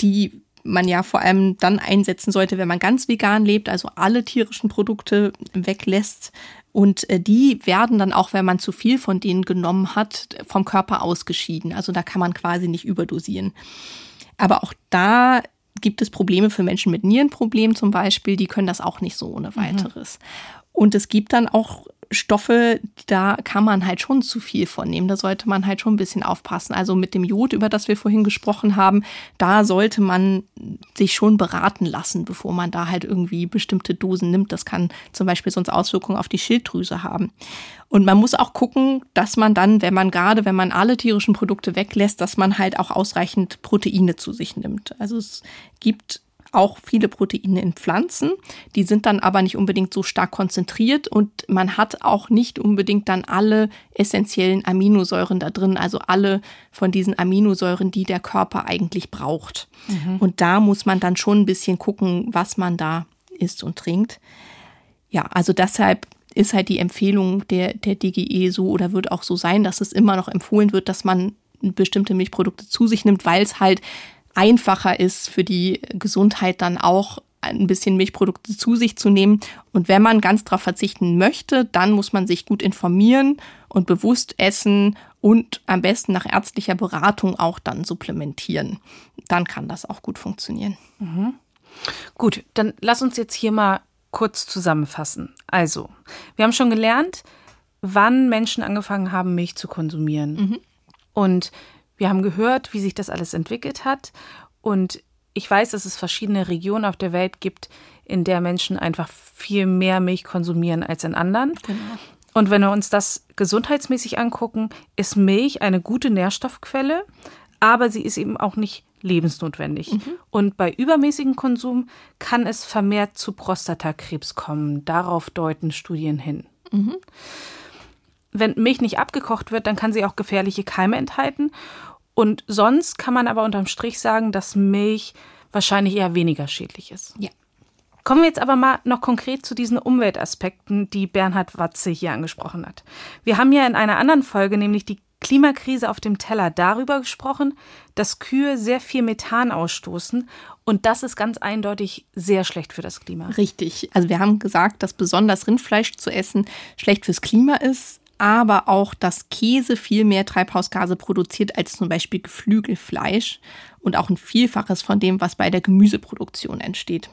die man ja vor allem dann einsetzen sollte, wenn man ganz vegan lebt, also alle tierischen Produkte weglässt. Und äh, die werden dann auch, wenn man zu viel von denen genommen hat, vom Körper ausgeschieden. Also da kann man quasi nicht überdosieren. Aber auch da gibt es Probleme für Menschen mit Nierenproblemen zum Beispiel, die können das auch nicht so ohne mhm. weiteres. Mhm. Und es gibt dann auch Stoffe, da kann man halt schon zu viel von nehmen. Da sollte man halt schon ein bisschen aufpassen. Also mit dem Jod, über das wir vorhin gesprochen haben, da sollte man sich schon beraten lassen, bevor man da halt irgendwie bestimmte Dosen nimmt. Das kann zum Beispiel sonst Auswirkungen auf die Schilddrüse haben. Und man muss auch gucken, dass man dann, wenn man gerade, wenn man alle tierischen Produkte weglässt, dass man halt auch ausreichend Proteine zu sich nimmt. Also es gibt auch viele Proteine in Pflanzen. Die sind dann aber nicht unbedingt so stark konzentriert und man hat auch nicht unbedingt dann alle essentiellen Aminosäuren da drin, also alle von diesen Aminosäuren, die der Körper eigentlich braucht. Mhm. Und da muss man dann schon ein bisschen gucken, was man da isst und trinkt. Ja, also deshalb ist halt die Empfehlung der, der DGE so oder wird auch so sein, dass es immer noch empfohlen wird, dass man bestimmte Milchprodukte zu sich nimmt, weil es halt einfacher ist für die Gesundheit dann auch ein bisschen Milchprodukte zu sich zu nehmen. Und wenn man ganz darauf verzichten möchte, dann muss man sich gut informieren und bewusst essen und am besten nach ärztlicher Beratung auch dann supplementieren. Dann kann das auch gut funktionieren. Mhm. Gut, dann lass uns jetzt hier mal kurz zusammenfassen. Also, wir haben schon gelernt, wann Menschen angefangen haben, Milch zu konsumieren. Mhm. Und wir haben gehört, wie sich das alles entwickelt hat. Und ich weiß, dass es verschiedene Regionen auf der Welt gibt, in der Menschen einfach viel mehr Milch konsumieren als in anderen. Genau. Und wenn wir uns das gesundheitsmäßig angucken, ist Milch eine gute Nährstoffquelle, aber sie ist eben auch nicht lebensnotwendig. Mhm. Und bei übermäßigem Konsum kann es vermehrt zu Prostatakrebs kommen. Darauf deuten Studien hin. Mhm. Wenn Milch nicht abgekocht wird, dann kann sie auch gefährliche Keime enthalten. Und sonst kann man aber unterm Strich sagen, dass Milch wahrscheinlich eher weniger schädlich ist. Ja. Kommen wir jetzt aber mal noch konkret zu diesen Umweltaspekten, die Bernhard Watze hier angesprochen hat. Wir haben ja in einer anderen Folge, nämlich die Klimakrise auf dem Teller, darüber gesprochen, dass Kühe sehr viel Methan ausstoßen und das ist ganz eindeutig sehr schlecht für das Klima. Richtig. Also wir haben gesagt, dass besonders Rindfleisch zu essen schlecht fürs Klima ist aber auch, dass Käse viel mehr Treibhausgase produziert als zum Beispiel Geflügelfleisch und auch ein Vielfaches von dem, was bei der Gemüseproduktion entsteht.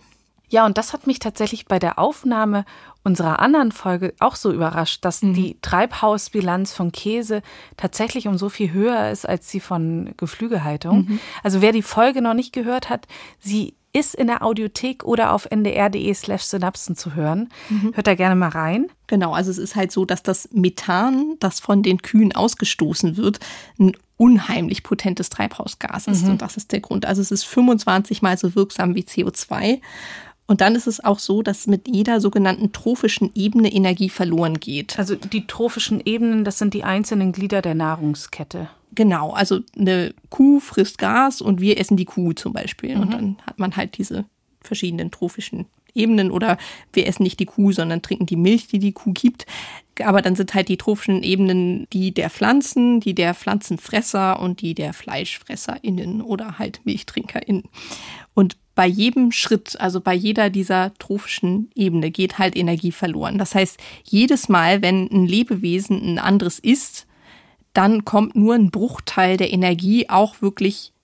Ja, und das hat mich tatsächlich bei der Aufnahme unserer anderen Folge auch so überrascht, dass Mhm. die Treibhausbilanz von Käse tatsächlich um so viel höher ist als die von Geflügelhaltung. Mhm. Also wer die Folge noch nicht gehört hat, sie ist in der Audiothek oder auf ndr.de slash synapsen zu hören. Mhm. Hört da gerne mal rein. Genau, also es ist halt so, dass das Methan, das von den Kühen ausgestoßen wird, ein unheimlich potentes Treibhausgas ist. Und das ist der Grund. Also es ist 25 mal so wirksam wie CO2. Und dann ist es auch so, dass mit jeder sogenannten trophischen Ebene Energie verloren geht. Also die trophischen Ebenen, das sind die einzelnen Glieder der Nahrungskette. Genau, also eine Kuh frisst Gras und wir essen die Kuh zum Beispiel. Und dann hat man halt diese verschiedenen trophischen Ebenen oder wir essen nicht die Kuh, sondern trinken die Milch, die die Kuh gibt. Aber dann sind halt die trophischen Ebenen die der Pflanzen, die der Pflanzenfresser und die der FleischfresserInnen oder halt MilchtrinkerInnen. Und bei jedem Schritt, also bei jeder dieser trophischen Ebene geht halt Energie verloren. Das heißt, jedes Mal, wenn ein Lebewesen ein anderes isst, dann kommt nur ein Bruchteil der Energie auch wirklich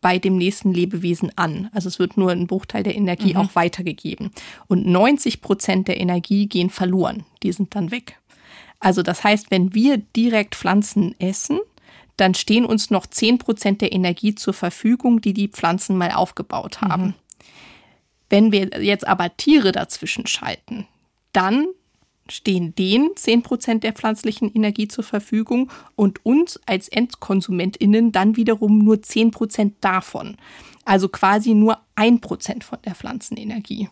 bei dem nächsten Lebewesen an. Also es wird nur ein Bruchteil der Energie auch weitergegeben. Und 90 Prozent der Energie gehen verloren. Die sind dann weg. Also das heißt, wenn wir direkt Pflanzen essen, dann stehen uns noch 10 Prozent der Energie zur Verfügung, die die Pflanzen mal aufgebaut haben. Wenn wir jetzt aber Tiere dazwischen schalten, dann stehen denen 10% der pflanzlichen Energie zur Verfügung und uns als EndkonsumentInnen dann wiederum nur 10% davon. Also quasi nur 1% von der Pflanzenenergie.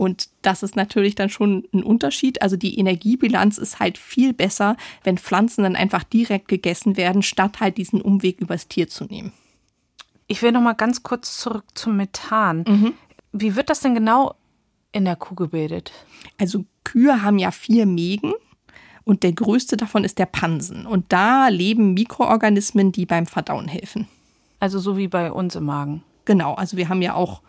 Und das ist natürlich dann schon ein Unterschied. Also die Energiebilanz ist halt viel besser, wenn Pflanzen dann einfach direkt gegessen werden, statt halt diesen Umweg übers Tier zu nehmen. Ich will noch mal ganz kurz zurück zum Methan. Wie wird das denn genau in der Kuh gebildet? Also Kühe haben ja vier Mägen und der größte davon ist der Pansen. Und da leben Mikroorganismen, die beim Verdauen helfen. Also so wie bei uns im Magen. Genau, also wir haben ja auch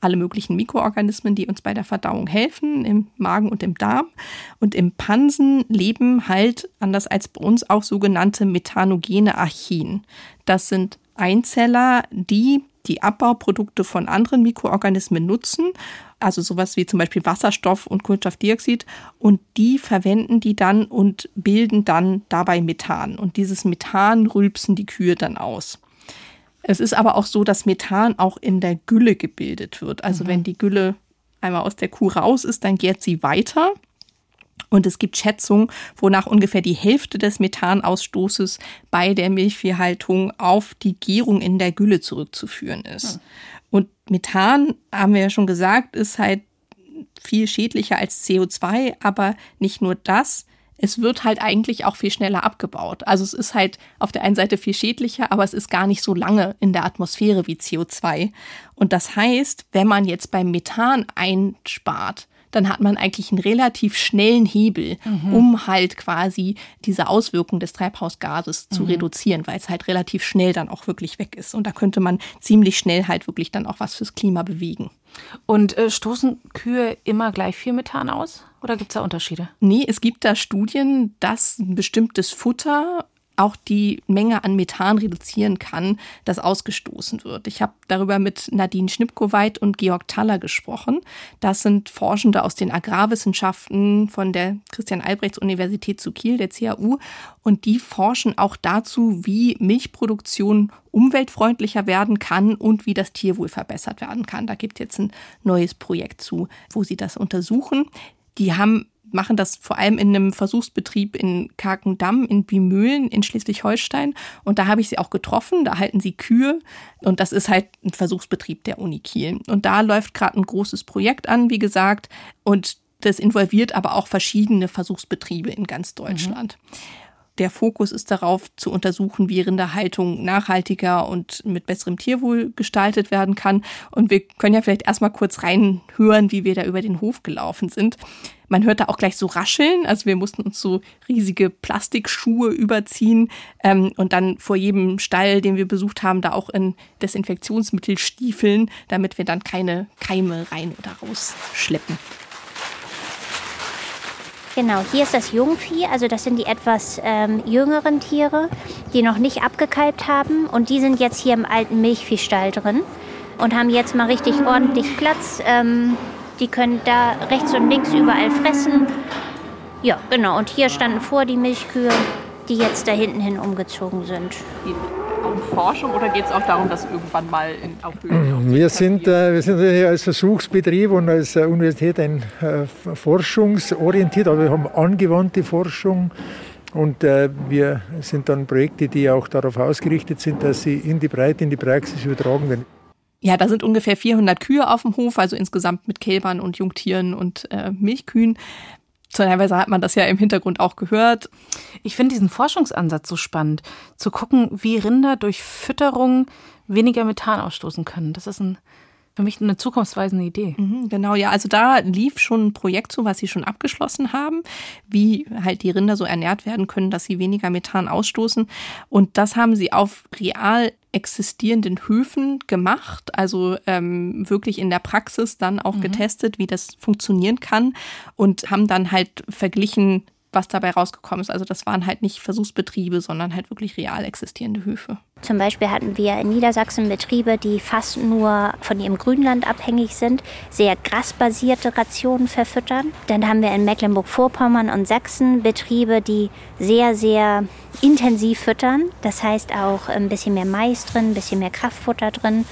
alle möglichen Mikroorganismen, die uns bei der Verdauung helfen, im Magen und im Darm. Und im Pansen leben halt, anders als bei uns, auch sogenannte methanogene Archeen. Das sind Einzeller, die die Abbauprodukte von anderen Mikroorganismen nutzen, also sowas wie zum Beispiel Wasserstoff und Kohlenstoffdioxid, und die verwenden die dann und bilden dann dabei Methan. Und dieses Methan rülpsen die Kühe dann aus. Es ist aber auch so, dass Methan auch in der Gülle gebildet wird. Also wenn die Gülle einmal aus der Kuh raus ist, dann gärt sie weiter. Und es gibt Schätzungen, wonach ungefähr die Hälfte des Methanausstoßes bei der Milchviehhaltung auf die Gärung in der Gülle zurückzuführen ist. Und Methan, haben wir ja schon gesagt, ist halt viel schädlicher als CO2, aber nicht nur das. Es wird halt eigentlich auch viel schneller abgebaut. Also es ist halt auf der einen Seite viel schädlicher, aber es ist gar nicht so lange in der Atmosphäre wie CO2. Und das heißt, wenn man jetzt beim Methan einspart, dann hat man eigentlich einen relativ schnellen Hebel, um halt quasi diese Auswirkung des Treibhausgases zu reduzieren, weil es halt relativ schnell dann auch wirklich weg ist. Und da könnte man ziemlich schnell halt wirklich dann auch was fürs Klima bewegen. Und äh, stoßen Kühe immer gleich viel Methan aus? Oder gibt es da Unterschiede? Nee, es gibt da Studien, dass ein bestimmtes Futter auch die Menge an Methan reduzieren kann, das ausgestoßen wird. Ich habe darüber mit Nadine Schnipkoweit und Georg Thaller gesprochen. Das sind Forschende aus den Agrarwissenschaften von der Christian-Albrechts-Universität zu Kiel, der CAU. Und die forschen auch dazu, wie Milchproduktion umweltfreundlicher werden kann und wie das Tierwohl verbessert werden kann. Da gibt es jetzt ein neues Projekt zu, wo sie das untersuchen. Die haben machen das vor allem in einem Versuchsbetrieb in Karkendamm in Bimühlen in Schleswig-Holstein. Und da habe ich sie auch getroffen. Da halten sie Kühe. Und das ist halt ein Versuchsbetrieb der Uni Kiel. Und da läuft gerade ein großes Projekt an, wie gesagt. Und das involviert aber auch verschiedene Versuchsbetriebe in ganz Deutschland. Der Fokus ist darauf zu untersuchen, wie Rinderhaltung nachhaltiger und mit besserem Tierwohl gestaltet werden kann. Und wir können ja vielleicht erstmal kurz reinhören, wie wir da über den Hof gelaufen sind. Man hört da auch gleich so rascheln. Also wir mussten uns so riesige Plastikschuhe überziehen ähm, und dann vor jedem Stall, den wir besucht haben, da auch in Desinfektionsmittel stiefeln, damit wir dann keine Keime rein oder raus schleppen. Genau, hier ist das Jungvieh, also das sind die etwas ähm, jüngeren Tiere, die noch nicht abgekalbt haben und die sind jetzt hier im alten Milchviehstall drin und haben jetzt mal richtig ordentlich Platz. Ähm, Die können da rechts und links überall fressen. Ja, genau. Und hier standen vor die Milchkühe, die jetzt da hinten hin umgezogen sind. Um Forschung oder geht es auch darum, dass irgendwann mal in, auf Höhen Wir sind, äh, wir sind hier als Versuchsbetrieb und als äh, Universität ein äh, forschungsorientiert, aber wir haben angewandte Forschung und äh, wir sind dann Projekte, die auch darauf ausgerichtet sind, dass sie in die Breite, in die Praxis übertragen werden. Ja, da sind ungefähr 400 Kühe auf dem Hof, also insgesamt mit Kälbern und Jungtieren und äh, Milchkühen. Teilweise hat man das ja im Hintergrund auch gehört. Ich finde diesen Forschungsansatz so spannend, zu gucken, wie Rinder durch Fütterung weniger Methan ausstoßen können. Das ist ein, für mich eine zukunftsweisende Idee. Mhm, genau, ja. Also da lief schon ein Projekt zu, was sie schon abgeschlossen haben, wie halt die Rinder so ernährt werden können, dass sie weniger Methan ausstoßen. Und das haben sie auf real existierenden Höfen gemacht, also ähm, wirklich in der Praxis dann auch mhm. getestet, wie das funktionieren kann und haben dann halt verglichen, was dabei rausgekommen ist. Also das waren halt nicht Versuchsbetriebe, sondern halt wirklich real existierende Höfe. Zum Beispiel hatten wir in Niedersachsen Betriebe, die fast nur von ihrem Grünland abhängig sind, sehr grasbasierte Rationen verfüttern. Dann haben wir in Mecklenburg-Vorpommern und Sachsen Betriebe, die sehr, sehr intensiv füttern. Das heißt auch ein bisschen mehr Mais drin, ein bisschen mehr Kraftfutter drin.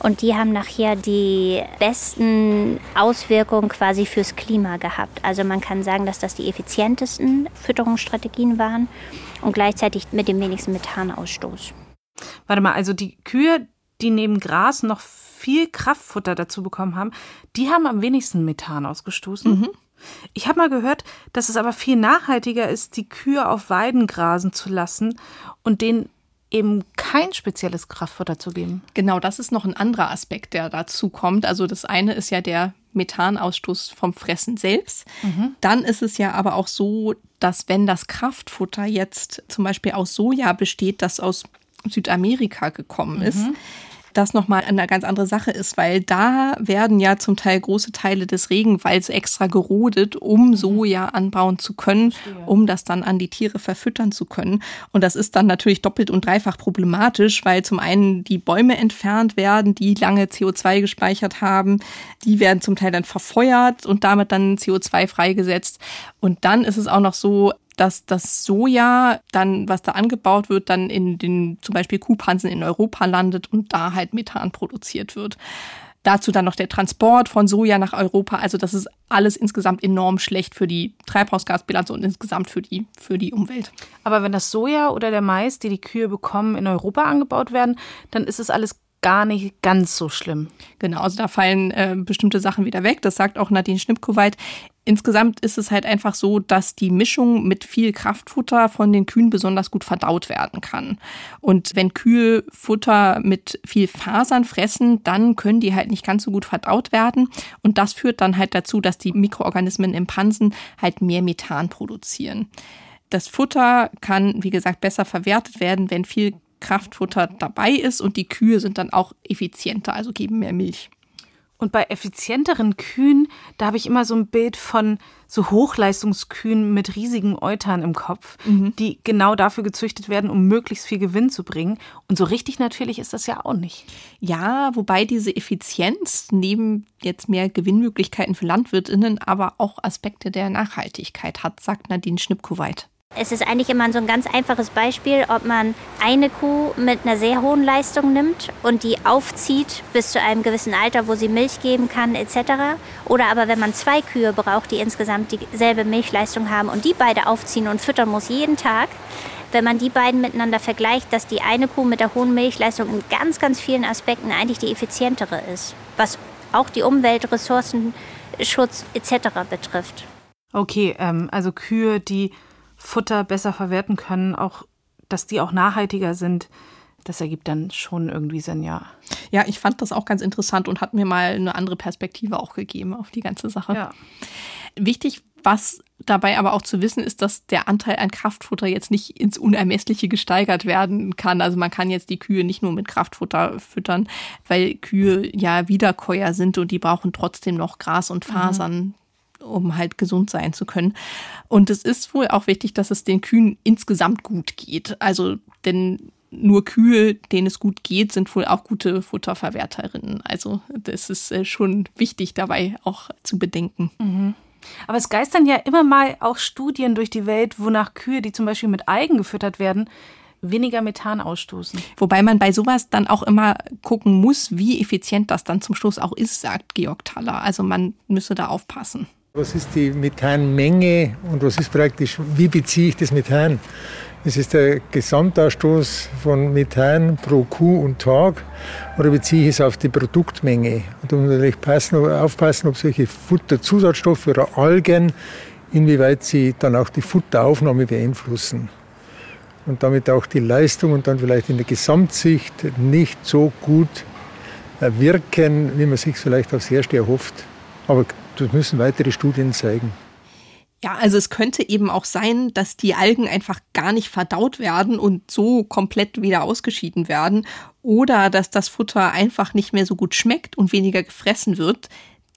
Und die haben nachher die besten Auswirkungen quasi fürs Klima gehabt. Also man kann sagen, dass das die effizientesten Fütterungsstrategien waren und gleichzeitig mit dem wenigsten Methanausstoß. Warte mal, also die Kühe, die neben Gras noch viel Kraftfutter dazu bekommen haben, die haben am wenigsten Methan ausgestoßen. Mhm. Ich habe mal gehört, dass es aber viel nachhaltiger ist, die Kühe auf Weiden grasen zu lassen und denen eben kein spezielles Kraftfutter zu geben. Genau, das ist noch ein anderer Aspekt, der dazu kommt. Also das eine ist ja der Methanausstoß vom Fressen selbst. Mhm. Dann ist es ja aber auch so, dass wenn das Kraftfutter jetzt zum Beispiel aus Soja besteht, das aus Südamerika gekommen ist, mhm das nochmal eine ganz andere Sache ist, weil da werden ja zum Teil große Teile des Regenwalds extra gerodet, um mhm. Soja anbauen zu können, um das dann an die Tiere verfüttern zu können. Und das ist dann natürlich doppelt und dreifach problematisch, weil zum einen die Bäume entfernt werden, die lange CO2 gespeichert haben, die werden zum Teil dann verfeuert und damit dann CO2 freigesetzt. Und dann ist es auch noch so, dass das Soja dann, was da angebaut wird, dann in den zum Beispiel Kuhpansen in Europa landet und da halt Methan produziert wird. Dazu dann noch der Transport von Soja nach Europa. Also das ist alles insgesamt enorm schlecht für die Treibhausgasbilanz und insgesamt für die, für die Umwelt. Aber wenn das Soja oder der Mais, die die Kühe bekommen, in Europa angebaut werden, dann ist es alles gar nicht ganz so schlimm. Genau, also da fallen äh, bestimmte Sachen wieder weg. Das sagt auch Nadine Schnippkoweit. Insgesamt ist es halt einfach so, dass die Mischung mit viel Kraftfutter von den Kühen besonders gut verdaut werden kann. Und wenn Kühe Futter mit viel Fasern fressen, dann können die halt nicht ganz so gut verdaut werden. Und das führt dann halt dazu, dass die Mikroorganismen im Pansen halt mehr Methan produzieren. Das Futter kann, wie gesagt, besser verwertet werden, wenn viel Kraftfutter dabei ist und die Kühe sind dann auch effizienter, also geben mehr Milch. Und bei effizienteren Kühen, da habe ich immer so ein Bild von so Hochleistungskühen mit riesigen Eutern im Kopf, mhm. die genau dafür gezüchtet werden, um möglichst viel Gewinn zu bringen. Und so richtig natürlich ist das ja auch nicht. Ja, wobei diese Effizienz neben jetzt mehr Gewinnmöglichkeiten für Landwirtinnen aber auch Aspekte der Nachhaltigkeit hat, sagt Nadine Schnippkoweit. Es ist eigentlich immer so ein ganz einfaches Beispiel, ob man eine Kuh mit einer sehr hohen Leistung nimmt und die aufzieht bis zu einem gewissen Alter, wo sie Milch geben kann etc. Oder aber wenn man zwei Kühe braucht, die insgesamt dieselbe Milchleistung haben und die beide aufziehen und füttern muss jeden Tag, wenn man die beiden miteinander vergleicht, dass die eine Kuh mit der hohen Milchleistung in ganz, ganz vielen Aspekten eigentlich die effizientere ist, was auch die Umwelt, Ressourcenschutz etc. betrifft. Okay, ähm, also Kühe, die Futter besser verwerten können, auch dass die auch nachhaltiger sind. Das ergibt dann schon irgendwie Sinn, ja. Ja, ich fand das auch ganz interessant und hat mir mal eine andere Perspektive auch gegeben auf die ganze Sache. Ja. Wichtig, was dabei aber auch zu wissen ist, dass der Anteil an Kraftfutter jetzt nicht ins Unermessliche gesteigert werden kann. Also man kann jetzt die Kühe nicht nur mit Kraftfutter füttern, weil Kühe ja Wiederkäuer sind und die brauchen trotzdem noch Gras und Fasern. Mhm um halt gesund sein zu können. Und es ist wohl auch wichtig, dass es den Kühen insgesamt gut geht. Also, denn nur Kühe, denen es gut geht, sind wohl auch gute Futterverwerterinnen. Also das ist äh, schon wichtig dabei auch zu bedenken. Mhm. Aber es geistern ja immer mal auch Studien durch die Welt, wonach Kühe, die zum Beispiel mit Algen gefüttert werden, weniger Methan ausstoßen. Wobei man bei sowas dann auch immer gucken muss, wie effizient das dann zum Schluss auch ist, sagt Georg Thaler. Also man müsse da aufpassen. Was ist die Methanmenge und was ist praktisch, wie beziehe ich das Methan? Es ist der Gesamtausstoß von Methan pro Kuh und Tag oder beziehe ich es auf die Produktmenge? Und da muss man natürlich passen, aufpassen, ob solche Futterzusatzstoffe oder Algen, inwieweit sie dann auch die Futteraufnahme beeinflussen und damit auch die Leistung und dann vielleicht in der Gesamtsicht nicht so gut wirken, wie man sich vielleicht aufs Erste erhofft. Aber das müssen weitere Studien zeigen. Ja, also es könnte eben auch sein, dass die Algen einfach gar nicht verdaut werden und so komplett wieder ausgeschieden werden oder dass das Futter einfach nicht mehr so gut schmeckt und weniger gefressen wird.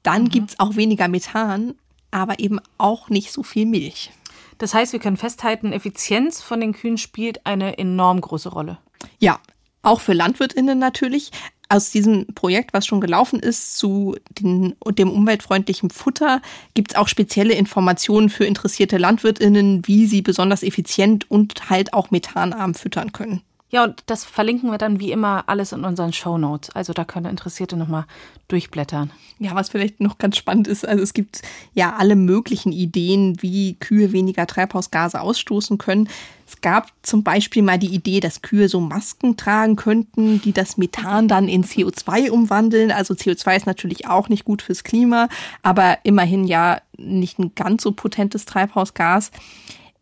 Dann mhm. gibt's auch weniger Methan, aber eben auch nicht so viel Milch. Das heißt, wir können festhalten, Effizienz von den Kühen spielt eine enorm große Rolle. Ja, auch für Landwirtinnen natürlich aus diesem Projekt, was schon gelaufen ist, zu den, dem umweltfreundlichen Futter, gibt es auch spezielle Informationen für interessierte Landwirtinnen, wie sie besonders effizient und halt auch methanarm füttern können. Ja, und das verlinken wir dann wie immer alles in unseren Show Notes. Also da können Interessierte nochmal durchblättern. Ja, was vielleicht noch ganz spannend ist, also es gibt ja alle möglichen Ideen, wie Kühe weniger Treibhausgase ausstoßen können. Es gab zum Beispiel mal die Idee, dass Kühe so Masken tragen könnten, die das Methan dann in CO2 umwandeln. Also CO2 ist natürlich auch nicht gut fürs Klima, aber immerhin ja nicht ein ganz so potentes Treibhausgas.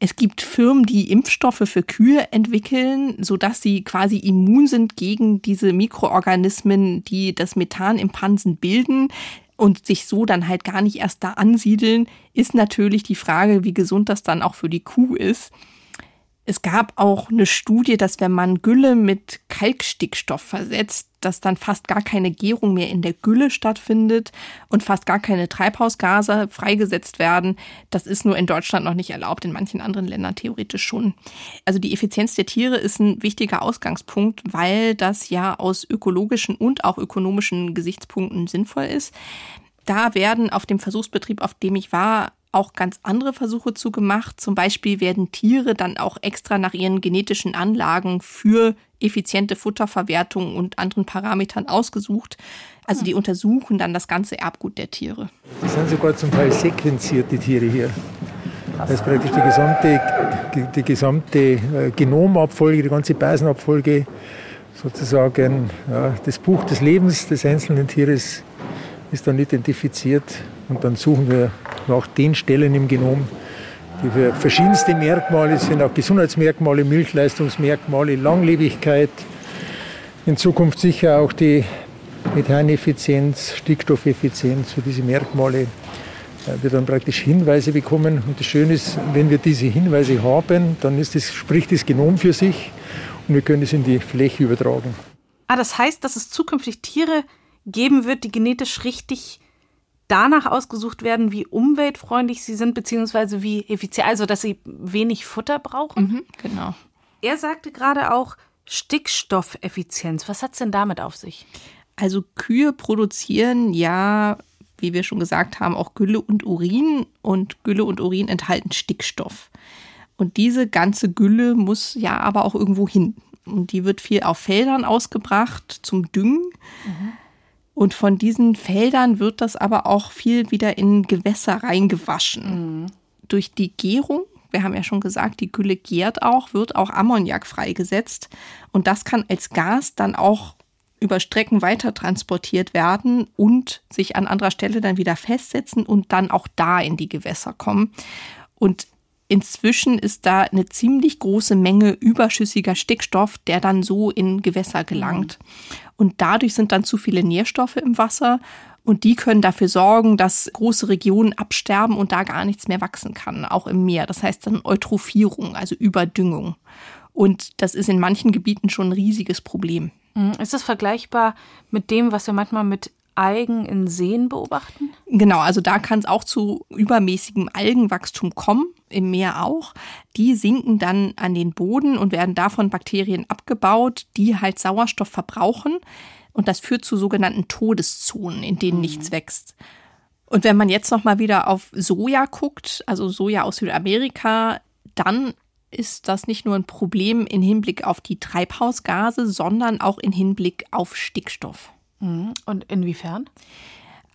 Es gibt Firmen, die Impfstoffe für Kühe entwickeln, sodass sie quasi immun sind gegen diese Mikroorganismen, die das Methan im Pansen bilden und sich so dann halt gar nicht erst da ansiedeln, ist natürlich die Frage, wie gesund das dann auch für die Kuh ist. Es gab auch eine Studie, dass wenn man Gülle mit Kalkstickstoff versetzt, dass dann fast gar keine Gärung mehr in der Gülle stattfindet und fast gar keine Treibhausgase freigesetzt werden. Das ist nur in Deutschland noch nicht erlaubt, in manchen anderen Ländern theoretisch schon. Also die Effizienz der Tiere ist ein wichtiger Ausgangspunkt, weil das ja aus ökologischen und auch ökonomischen Gesichtspunkten sinnvoll ist. Da werden auf dem Versuchsbetrieb, auf dem ich war, auch ganz andere Versuche zu gemacht. Zum Beispiel werden Tiere dann auch extra nach ihren genetischen Anlagen für effiziente Futterverwertung und anderen Parametern ausgesucht. Also die untersuchen dann das ganze Erbgut der Tiere. Die sind sogar zum Teil sequenziert, die Tiere hier. Das ist praktisch die gesamte, die gesamte äh, Genomabfolge, die ganze Basenabfolge, sozusagen ja, das Buch des Lebens des einzelnen Tieres ist dann identifiziert und dann suchen wir nach den Stellen im Genom, die für verschiedenste Merkmale sind, auch Gesundheitsmerkmale, Milchleistungsmerkmale, Langlebigkeit, in Zukunft sicher auch die Methaneffizienz, Stickstoffeffizienz, für diese Merkmale äh, wir dann praktisch Hinweise bekommen. Und das Schöne ist, wenn wir diese Hinweise haben, dann das, spricht das Genom für sich und wir können es in die Fläche übertragen. Ah, das heißt, dass es zukünftig Tiere geben wird, die genetisch richtig danach ausgesucht werden, wie umweltfreundlich sie sind, beziehungsweise wie effizient, also dass sie wenig Futter brauchen. Mhm, genau. Er sagte gerade auch Stickstoffeffizienz. Was hat es denn damit auf sich? Also Kühe produzieren ja, wie wir schon gesagt haben, auch Gülle und Urin und Gülle und Urin enthalten Stickstoff. Und diese ganze Gülle muss ja aber auch irgendwo hin. Und die wird viel auf Feldern ausgebracht zum Düngen. Mhm. Und von diesen Feldern wird das aber auch viel wieder in Gewässer reingewaschen. Mhm. Durch die Gärung, wir haben ja schon gesagt, die Gülle gärt auch, wird auch Ammoniak freigesetzt. Und das kann als Gas dann auch über Strecken weiter transportiert werden und sich an anderer Stelle dann wieder festsetzen und dann auch da in die Gewässer kommen. Und Inzwischen ist da eine ziemlich große Menge überschüssiger Stickstoff, der dann so in Gewässer gelangt. Und dadurch sind dann zu viele Nährstoffe im Wasser und die können dafür sorgen, dass große Regionen absterben und da gar nichts mehr wachsen kann, auch im Meer. Das heißt dann Eutrophierung, also Überdüngung. Und das ist in manchen Gebieten schon ein riesiges Problem. Mhm. Ist das vergleichbar mit dem, was wir manchmal mit Algen in Seen beobachten? Genau, also da kann es auch zu übermäßigem Algenwachstum kommen, im Meer auch. Die sinken dann an den Boden und werden davon Bakterien abgebaut, die halt Sauerstoff verbrauchen. Und das führt zu sogenannten Todeszonen, in denen mhm. nichts wächst. Und wenn man jetzt noch mal wieder auf Soja guckt, also Soja aus Südamerika, dann ist das nicht nur ein Problem im Hinblick auf die Treibhausgase, sondern auch im Hinblick auf Stickstoff. Mhm. Und inwiefern?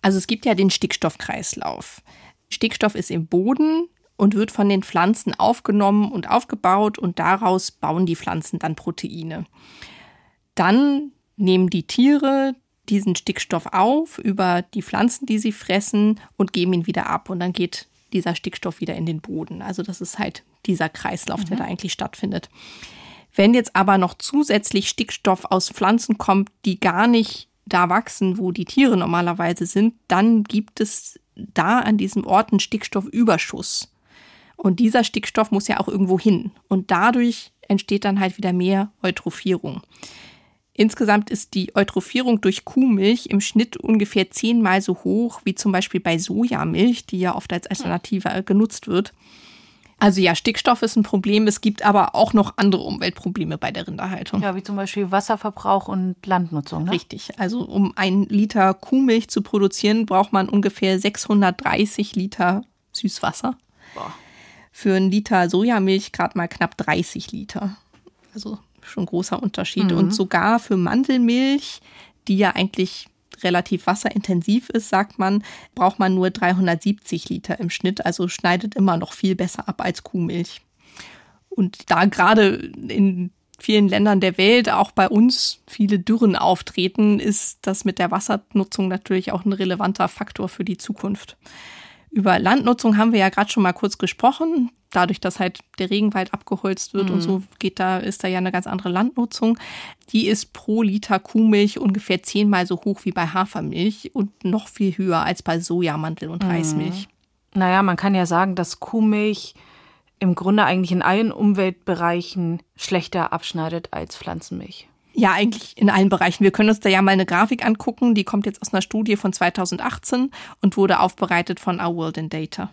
Also es gibt ja den Stickstoffkreislauf. Stickstoff ist im Boden und wird von den Pflanzen aufgenommen und aufgebaut und daraus bauen die Pflanzen dann Proteine. Dann nehmen die Tiere diesen Stickstoff auf über die Pflanzen, die sie fressen und geben ihn wieder ab und dann geht dieser Stickstoff wieder in den Boden. Also das ist halt dieser Kreislauf, mhm. der da eigentlich stattfindet. Wenn jetzt aber noch zusätzlich Stickstoff aus Pflanzen kommt, die gar nicht da wachsen, wo die Tiere normalerweise sind, dann gibt es da an diesem Ort einen Stickstoffüberschuss. Und dieser Stickstoff muss ja auch irgendwo hin. Und dadurch entsteht dann halt wieder mehr Eutrophierung. Insgesamt ist die Eutrophierung durch Kuhmilch im Schnitt ungefähr zehnmal so hoch wie zum Beispiel bei Sojamilch, die ja oft als Alternative genutzt wird. Also ja, Stickstoff ist ein Problem. Es gibt aber auch noch andere Umweltprobleme bei der Rinderhaltung. Ja, wie zum Beispiel Wasserverbrauch und Landnutzung. Ne? Richtig. Also um ein Liter Kuhmilch zu produzieren, braucht man ungefähr 630 Liter Süßwasser. Boah. Für einen Liter Sojamilch gerade mal knapp 30 Liter. Also schon großer Unterschied. Mhm. Und sogar für Mandelmilch, die ja eigentlich relativ wasserintensiv ist, sagt man, braucht man nur 370 Liter im Schnitt, also schneidet immer noch viel besser ab als Kuhmilch. Und da gerade in vielen Ländern der Welt, auch bei uns, viele Dürren auftreten, ist das mit der Wassernutzung natürlich auch ein relevanter Faktor für die Zukunft. Über Landnutzung haben wir ja gerade schon mal kurz gesprochen. Dadurch, dass halt der Regenwald abgeholzt wird mhm. und so geht da, ist da ja eine ganz andere Landnutzung. Die ist pro Liter Kuhmilch ungefähr zehnmal so hoch wie bei Hafermilch und noch viel höher als bei Sojamantel und mhm. Reismilch. Naja, man kann ja sagen, dass Kuhmilch im Grunde eigentlich in allen Umweltbereichen schlechter abschneidet als Pflanzenmilch. Ja, eigentlich in allen Bereichen. Wir können uns da ja mal eine Grafik angucken, die kommt jetzt aus einer Studie von 2018 und wurde aufbereitet von Our World in Data.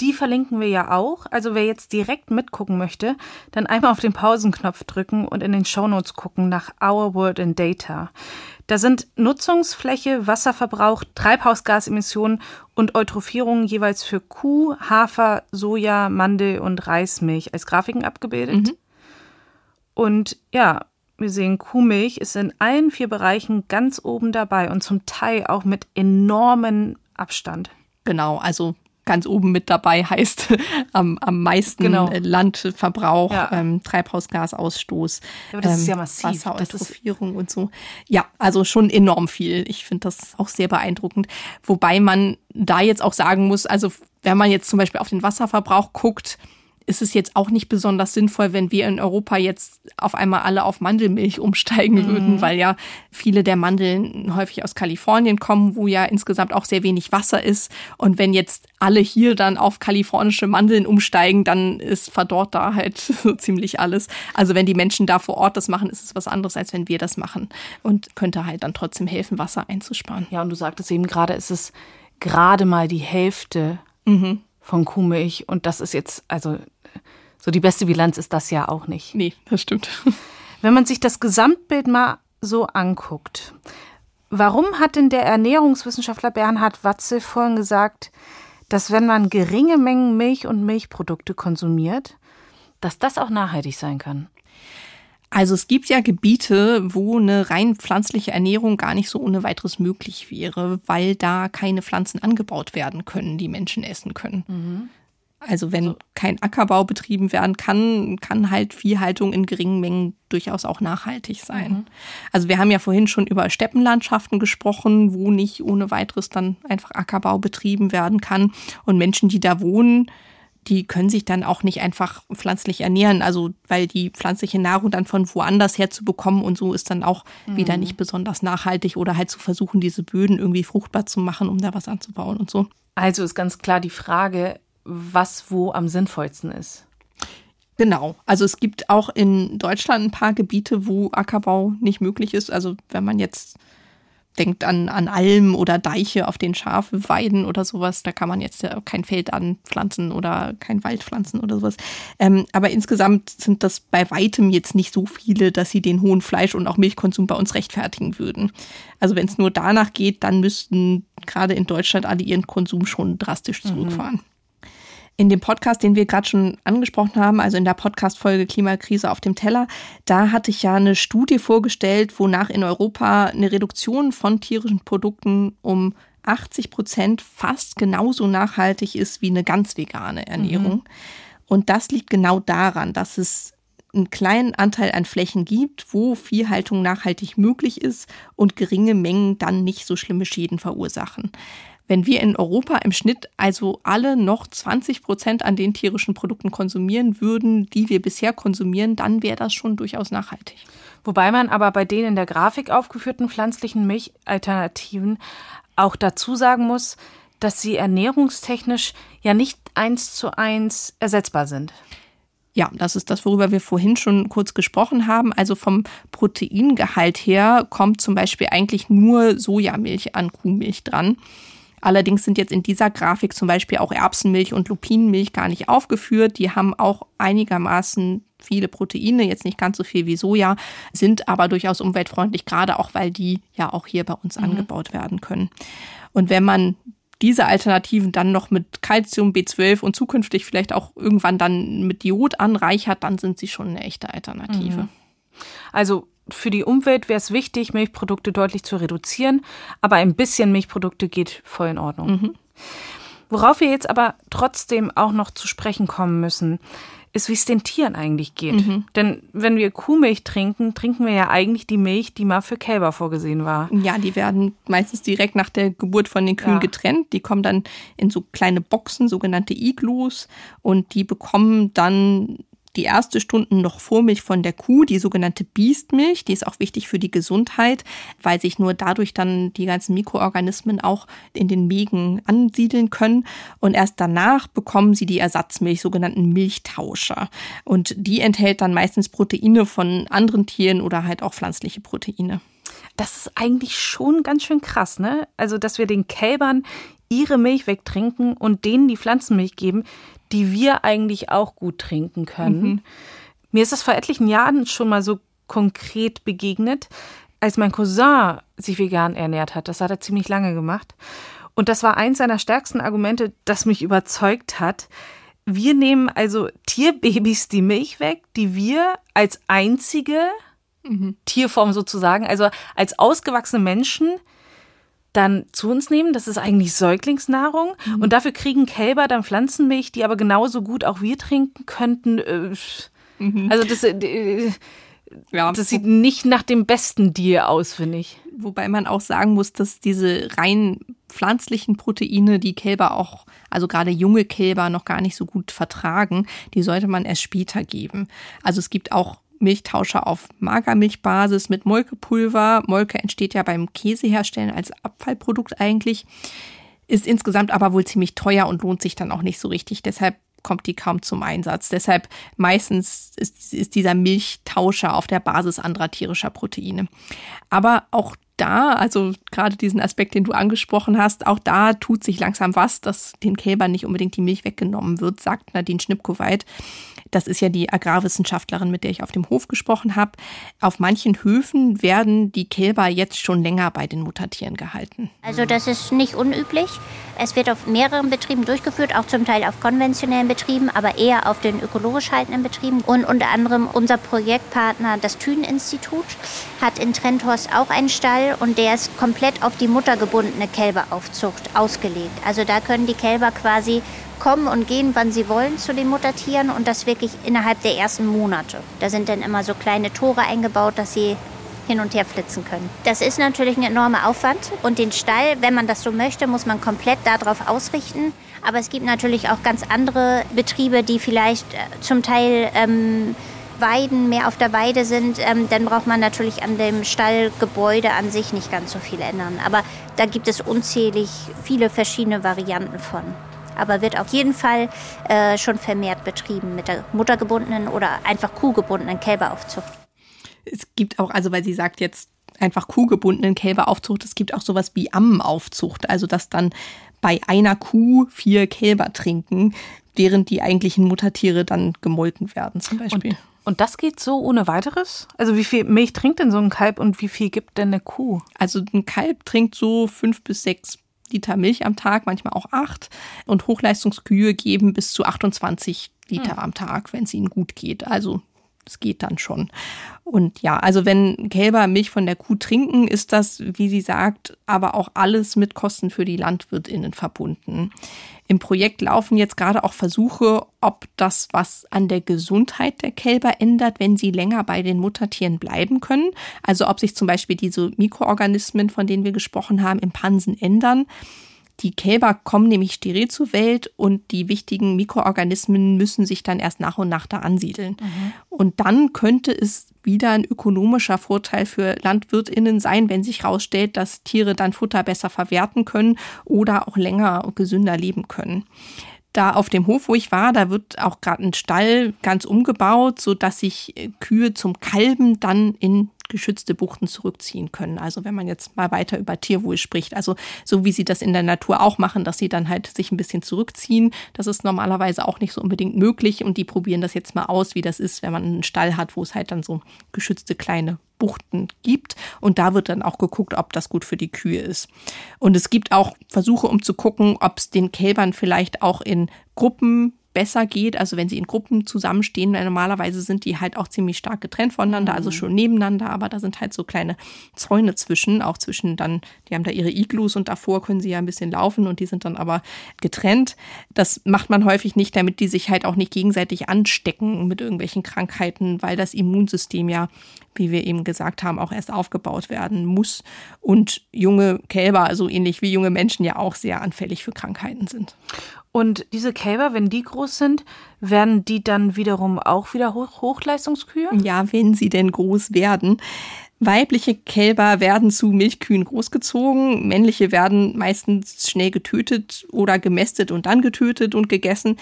Die verlinken wir ja auch. Also wer jetzt direkt mitgucken möchte, dann einmal auf den Pausenknopf drücken und in den Shownotes gucken nach Our World in Data. Da sind Nutzungsfläche, Wasserverbrauch, Treibhausgasemissionen und Eutrophierungen jeweils für Kuh, Hafer, Soja, Mandel und Reismilch als Grafiken abgebildet. Mhm. Und ja, wir sehen, Kuhmilch ist in allen vier Bereichen ganz oben dabei und zum Teil auch mit enormem Abstand. Genau, also ganz oben mit dabei heißt am, am meisten genau. Landverbrauch, ja. ähm, Treibhausgasausstoß, ja, aber das ähm, ist ja massiv. Wassereutrophierung und so. Ja, also schon enorm viel. Ich finde das auch sehr beeindruckend. Wobei man da jetzt auch sagen muss, also wenn man jetzt zum Beispiel auf den Wasserverbrauch guckt, ist es jetzt auch nicht besonders sinnvoll, wenn wir in Europa jetzt auf einmal alle auf Mandelmilch umsteigen mhm. würden, weil ja viele der Mandeln häufig aus Kalifornien kommen, wo ja insgesamt auch sehr wenig Wasser ist. Und wenn jetzt alle hier dann auf kalifornische Mandeln umsteigen, dann ist verdorrt da halt so ziemlich alles. Also wenn die Menschen da vor Ort das machen, ist es was anderes, als wenn wir das machen. Und könnte halt dann trotzdem helfen, Wasser einzusparen. Ja, und du sagtest eben gerade, ist es gerade mal die Hälfte. Mhm von Kuhmilch. Und das ist jetzt, also so die beste Bilanz ist das ja auch nicht. Nee, das stimmt. Wenn man sich das Gesamtbild mal so anguckt, warum hat denn der Ernährungswissenschaftler Bernhard Watzel vorhin gesagt, dass wenn man geringe Mengen Milch und Milchprodukte konsumiert, dass das auch nachhaltig sein kann? Also es gibt ja Gebiete, wo eine rein pflanzliche Ernährung gar nicht so ohne weiteres möglich wäre, weil da keine Pflanzen angebaut werden können, die Menschen essen können. Mhm. Also wenn kein Ackerbau betrieben werden kann, kann halt Viehhaltung in geringen Mengen durchaus auch nachhaltig sein. Mhm. Also wir haben ja vorhin schon über Steppenlandschaften gesprochen, wo nicht ohne weiteres dann einfach Ackerbau betrieben werden kann. Und Menschen, die da wohnen, die können sich dann auch nicht einfach pflanzlich ernähren, also weil die pflanzliche Nahrung dann von woanders her zu bekommen und so ist dann auch mhm. wieder nicht besonders nachhaltig oder halt zu versuchen, diese Böden irgendwie fruchtbar zu machen, um da was anzubauen und so. Also ist ganz klar die Frage, was wo am sinnvollsten ist. Genau. Also es gibt auch in Deutschland ein paar Gebiete, wo Ackerbau nicht möglich ist. Also wenn man jetzt denkt an, an Almen oder Deiche, auf den Schafe weiden oder sowas. Da kann man jetzt ja kein Feld anpflanzen oder kein Wald pflanzen oder sowas. Ähm, aber insgesamt sind das bei weitem jetzt nicht so viele, dass sie den hohen Fleisch- und auch Milchkonsum bei uns rechtfertigen würden. Also wenn es nur danach geht, dann müssten gerade in Deutschland alle ihren Konsum schon drastisch mhm. zurückfahren. Mhm. In dem Podcast, den wir gerade schon angesprochen haben, also in der Podcast-Folge Klimakrise auf dem Teller, da hatte ich ja eine Studie vorgestellt, wonach in Europa eine Reduktion von tierischen Produkten um 80 Prozent fast genauso nachhaltig ist wie eine ganz vegane Ernährung. Mhm. Und das liegt genau daran, dass es einen kleinen Anteil an Flächen gibt, wo Viehhaltung nachhaltig möglich ist und geringe Mengen dann nicht so schlimme Schäden verursachen. Wenn wir in Europa im Schnitt also alle noch 20 Prozent an den tierischen Produkten konsumieren würden, die wir bisher konsumieren, dann wäre das schon durchaus nachhaltig. Wobei man aber bei den in der Grafik aufgeführten pflanzlichen Milchalternativen auch dazu sagen muss, dass sie ernährungstechnisch ja nicht eins zu eins ersetzbar sind. Ja, das ist das, worüber wir vorhin schon kurz gesprochen haben. Also vom Proteingehalt her kommt zum Beispiel eigentlich nur Sojamilch an Kuhmilch dran. Allerdings sind jetzt in dieser Grafik zum Beispiel auch Erbsenmilch und Lupinenmilch gar nicht aufgeführt. Die haben auch einigermaßen viele Proteine, jetzt nicht ganz so viel wie Soja, sind aber durchaus umweltfreundlich, gerade auch weil die ja auch hier bei uns mhm. angebaut werden können. Und wenn man diese Alternativen dann noch mit Calcium, B12 und zukünftig vielleicht auch irgendwann dann mit Jod anreichert, dann sind sie schon eine echte Alternative. Mhm. Also für die Umwelt wäre es wichtig, Milchprodukte deutlich zu reduzieren, aber ein bisschen Milchprodukte geht voll in Ordnung. Mhm. Worauf wir jetzt aber trotzdem auch noch zu sprechen kommen müssen, ist, wie es den Tieren eigentlich geht. Mhm. Denn wenn wir Kuhmilch trinken, trinken wir ja eigentlich die Milch, die mal für Kälber vorgesehen war. Ja, die werden meistens direkt nach der Geburt von den Kühen ja. getrennt. Die kommen dann in so kleine Boxen, sogenannte Iglus, und die bekommen dann die erste Stunde noch Vormilch von der Kuh, die sogenannte Biestmilch. Die ist auch wichtig für die Gesundheit, weil sich nur dadurch dann die ganzen Mikroorganismen auch in den Mägen ansiedeln können. Und erst danach bekommen sie die Ersatzmilch, sogenannten Milchtauscher. Und die enthält dann meistens Proteine von anderen Tieren oder halt auch pflanzliche Proteine. Das ist eigentlich schon ganz schön krass, ne? Also, dass wir den Kälbern ihre Milch wegtrinken und denen die Pflanzenmilch geben, die wir eigentlich auch gut trinken können. Mhm. Mir ist das vor etlichen Jahren schon mal so konkret begegnet, als mein Cousin sich vegan ernährt hat. Das hat er ziemlich lange gemacht. Und das war eins seiner stärksten Argumente, das mich überzeugt hat. Wir nehmen also Tierbabys die Milch weg, die wir als einzige mhm. Tierform sozusagen, also als ausgewachsene Menschen dann zu uns nehmen. Das ist eigentlich Säuglingsnahrung. Mhm. Und dafür kriegen Kälber dann Pflanzenmilch, die aber genauso gut auch wir trinken könnten. Äh, mhm. Also das, äh, ja. das sieht nicht nach dem besten Deal aus, finde ich. Wobei man auch sagen muss, dass diese rein pflanzlichen Proteine die Kälber auch, also gerade junge Kälber noch gar nicht so gut vertragen. Die sollte man erst später geben. Also es gibt auch Milchtauscher auf Magermilchbasis mit Molkepulver. Molke entsteht ja beim Käseherstellen als Abfallprodukt eigentlich, ist insgesamt aber wohl ziemlich teuer und lohnt sich dann auch nicht so richtig. Deshalb kommt die kaum zum Einsatz. Deshalb meistens ist, ist dieser Milchtauscher auf der Basis anderer tierischer Proteine. Aber auch da, also gerade diesen Aspekt, den du angesprochen hast, auch da tut sich langsam was, dass den Kälbern nicht unbedingt die Milch weggenommen wird, sagt Nadine Schnipkoweit. Das ist ja die Agrarwissenschaftlerin, mit der ich auf dem Hof gesprochen habe. Auf manchen Höfen werden die Kälber jetzt schon länger bei den Muttertieren gehalten. Also das ist nicht unüblich. Es wird auf mehreren Betrieben durchgeführt, auch zum Teil auf konventionellen Betrieben, aber eher auf den ökologisch haltenden Betrieben. Und unter anderem unser Projektpartner, das Thünen-Institut, hat in Trenthorst auch einen Stall und der ist komplett auf die muttergebundene Kälberaufzucht ausgelegt. Also da können die Kälber quasi kommen und gehen, wann sie wollen zu den Muttertieren und das wirklich innerhalb der ersten Monate. Da sind dann immer so kleine Tore eingebaut, dass sie hin und her flitzen können. Das ist natürlich ein enormer Aufwand und den Stall, wenn man das so möchte, muss man komplett darauf ausrichten. Aber es gibt natürlich auch ganz andere Betriebe, die vielleicht äh, zum Teil ähm, Weiden mehr auf der Weide sind, ähm, dann braucht man natürlich an dem Stallgebäude an sich nicht ganz so viel ändern. Aber da gibt es unzählig viele verschiedene Varianten von aber wird auf jeden Fall äh, schon vermehrt betrieben mit der muttergebundenen oder einfach kuhgebundenen Kälberaufzucht. Es gibt auch, also weil sie sagt jetzt, einfach kuhgebundenen Kälberaufzucht. Es gibt auch sowas wie Ammenaufzucht, also dass dann bei einer Kuh vier Kälber trinken, während die eigentlichen Muttertiere dann gemolken werden zum Beispiel. Und, und das geht so ohne weiteres? Also wie viel Milch trinkt denn so ein Kalb und wie viel gibt denn eine Kuh? Also ein Kalb trinkt so fünf bis sechs Liter Milch am Tag, manchmal auch acht. Und Hochleistungskühe geben bis zu 28 Liter hm. am Tag, wenn es ihnen gut geht. Also es geht dann schon. Und ja, also wenn Kälber Milch von der Kuh trinken, ist das, wie sie sagt, aber auch alles mit Kosten für die Landwirtinnen verbunden. Im Projekt laufen jetzt gerade auch Versuche, ob das was an der Gesundheit der Kälber ändert, wenn sie länger bei den Muttertieren bleiben können. Also ob sich zum Beispiel diese Mikroorganismen, von denen wir gesprochen haben, im Pansen ändern. Die Kälber kommen nämlich steril zur Welt und die wichtigen Mikroorganismen müssen sich dann erst nach und nach da ansiedeln. Mhm. Und dann könnte es wieder ein ökonomischer Vorteil für LandwirtInnen sein, wenn sich herausstellt, dass Tiere dann Futter besser verwerten können oder auch länger und gesünder leben können. Da auf dem Hof, wo ich war, da wird auch gerade ein Stall ganz umgebaut, so dass sich Kühe zum Kalben dann in geschützte Buchten zurückziehen können. Also wenn man jetzt mal weiter über Tierwohl spricht, also so wie sie das in der Natur auch machen, dass sie dann halt sich ein bisschen zurückziehen, das ist normalerweise auch nicht so unbedingt möglich und die probieren das jetzt mal aus, wie das ist, wenn man einen Stall hat, wo es halt dann so geschützte kleine Buchten gibt. Und da wird dann auch geguckt, ob das gut für die Kühe ist. Und es gibt auch Versuche, um zu gucken, ob es den Kälbern vielleicht auch in Gruppen besser geht, also wenn sie in Gruppen zusammenstehen, weil normalerweise sind die halt auch ziemlich stark getrennt voneinander, also mhm. schon nebeneinander, aber da sind halt so kleine Zäune zwischen, auch zwischen dann, die haben da ihre Iglus und davor können sie ja ein bisschen laufen und die sind dann aber getrennt. Das macht man häufig nicht, damit die sich halt auch nicht gegenseitig anstecken mit irgendwelchen Krankheiten, weil das Immunsystem ja, wie wir eben gesagt haben, auch erst aufgebaut werden muss und junge Kälber, also ähnlich wie junge Menschen ja auch sehr anfällig für Krankheiten sind. Und diese Kälber, wenn die groß sind, werden die dann wiederum auch wieder Hoch Hochleistungskühe? Ja, wenn sie denn groß werden. Weibliche Kälber werden zu Milchkühen großgezogen, männliche werden meistens schnell getötet oder gemästet und dann getötet und gegessen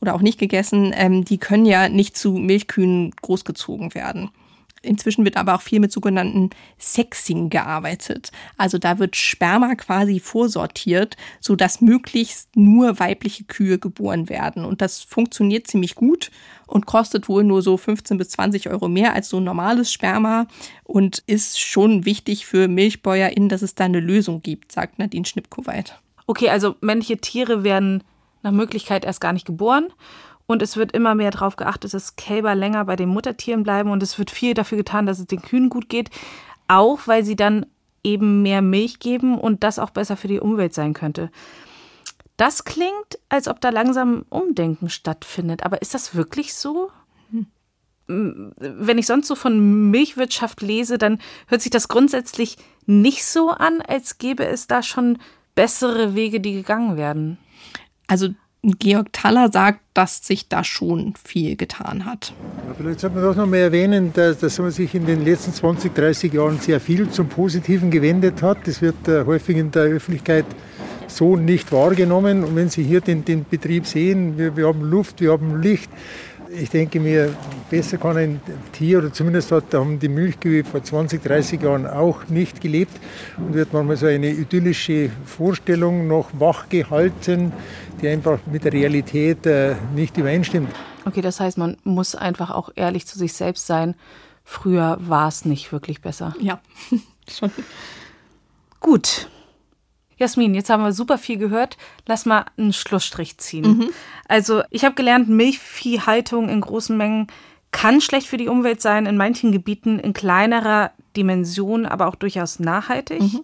oder auch nicht gegessen. Ähm, die können ja nicht zu Milchkühen großgezogen werden. Inzwischen wird aber auch viel mit sogenannten Sexing gearbeitet. Also da wird Sperma quasi vorsortiert, sodass möglichst nur weibliche Kühe geboren werden. Und das funktioniert ziemlich gut und kostet wohl nur so 15 bis 20 Euro mehr als so normales Sperma und ist schon wichtig für MilchbäuerInnen, dass es da eine Lösung gibt, sagt Nadine Schnippkoweit. Okay, also männliche Tiere werden nach Möglichkeit erst gar nicht geboren und es wird immer mehr darauf geachtet, dass Kälber länger bei den Muttertieren bleiben. Und es wird viel dafür getan, dass es den Kühen gut geht. Auch weil sie dann eben mehr Milch geben und das auch besser für die Umwelt sein könnte. Das klingt, als ob da langsam Umdenken stattfindet. Aber ist das wirklich so? Hm. Wenn ich sonst so von Milchwirtschaft lese, dann hört sich das grundsätzlich nicht so an, als gäbe es da schon bessere Wege, die gegangen werden. Also Georg Thaler sagt, dass sich da schon viel getan hat. Ja, vielleicht sollte man das noch mal erwähnen, dass, dass, man sich in den letzten 20, 30 Jahren sehr viel zum Positiven gewendet hat. Das wird äh, häufig in der Öffentlichkeit so nicht wahrgenommen. Und wenn Sie hier den, den Betrieb sehen, wir, wir haben Luft, wir haben Licht, ich denke mir, besser kann ein Tier, oder zumindest hat, haben die Milchkühe vor 20, 30 Jahren auch nicht gelebt und wird manchmal so eine idyllische Vorstellung noch wachgehalten, die einfach mit der Realität äh, nicht übereinstimmt. Okay, das heißt, man muss einfach auch ehrlich zu sich selbst sein. Früher war es nicht wirklich besser. Ja, schon. Gut, Jasmin, jetzt haben wir super viel gehört. Lass mal einen Schlussstrich ziehen. Mhm. Also, ich habe gelernt, Milchviehhaltung in großen Mengen kann schlecht für die Umwelt sein, in manchen Gebieten in kleinerer Dimension, aber auch durchaus nachhaltig. Mhm.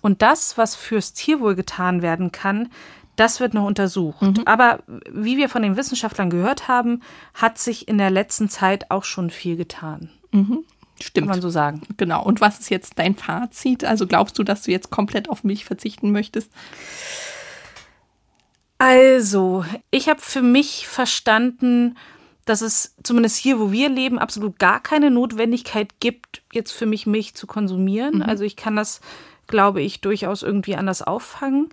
Und das, was fürs Tierwohl getan werden kann, das wird noch untersucht. Mhm. Aber wie wir von den Wissenschaftlern gehört haben, hat sich in der letzten Zeit auch schon viel getan. Mhm. Stimmt. Kann man so sagen. Genau. Und was ist jetzt dein Fazit? Also glaubst du, dass du jetzt komplett auf Milch verzichten möchtest? Also, ich habe für mich verstanden, dass es zumindest hier, wo wir leben, absolut gar keine Notwendigkeit gibt, jetzt für mich Milch zu konsumieren. Mhm. Also ich kann das, glaube ich, durchaus irgendwie anders auffangen.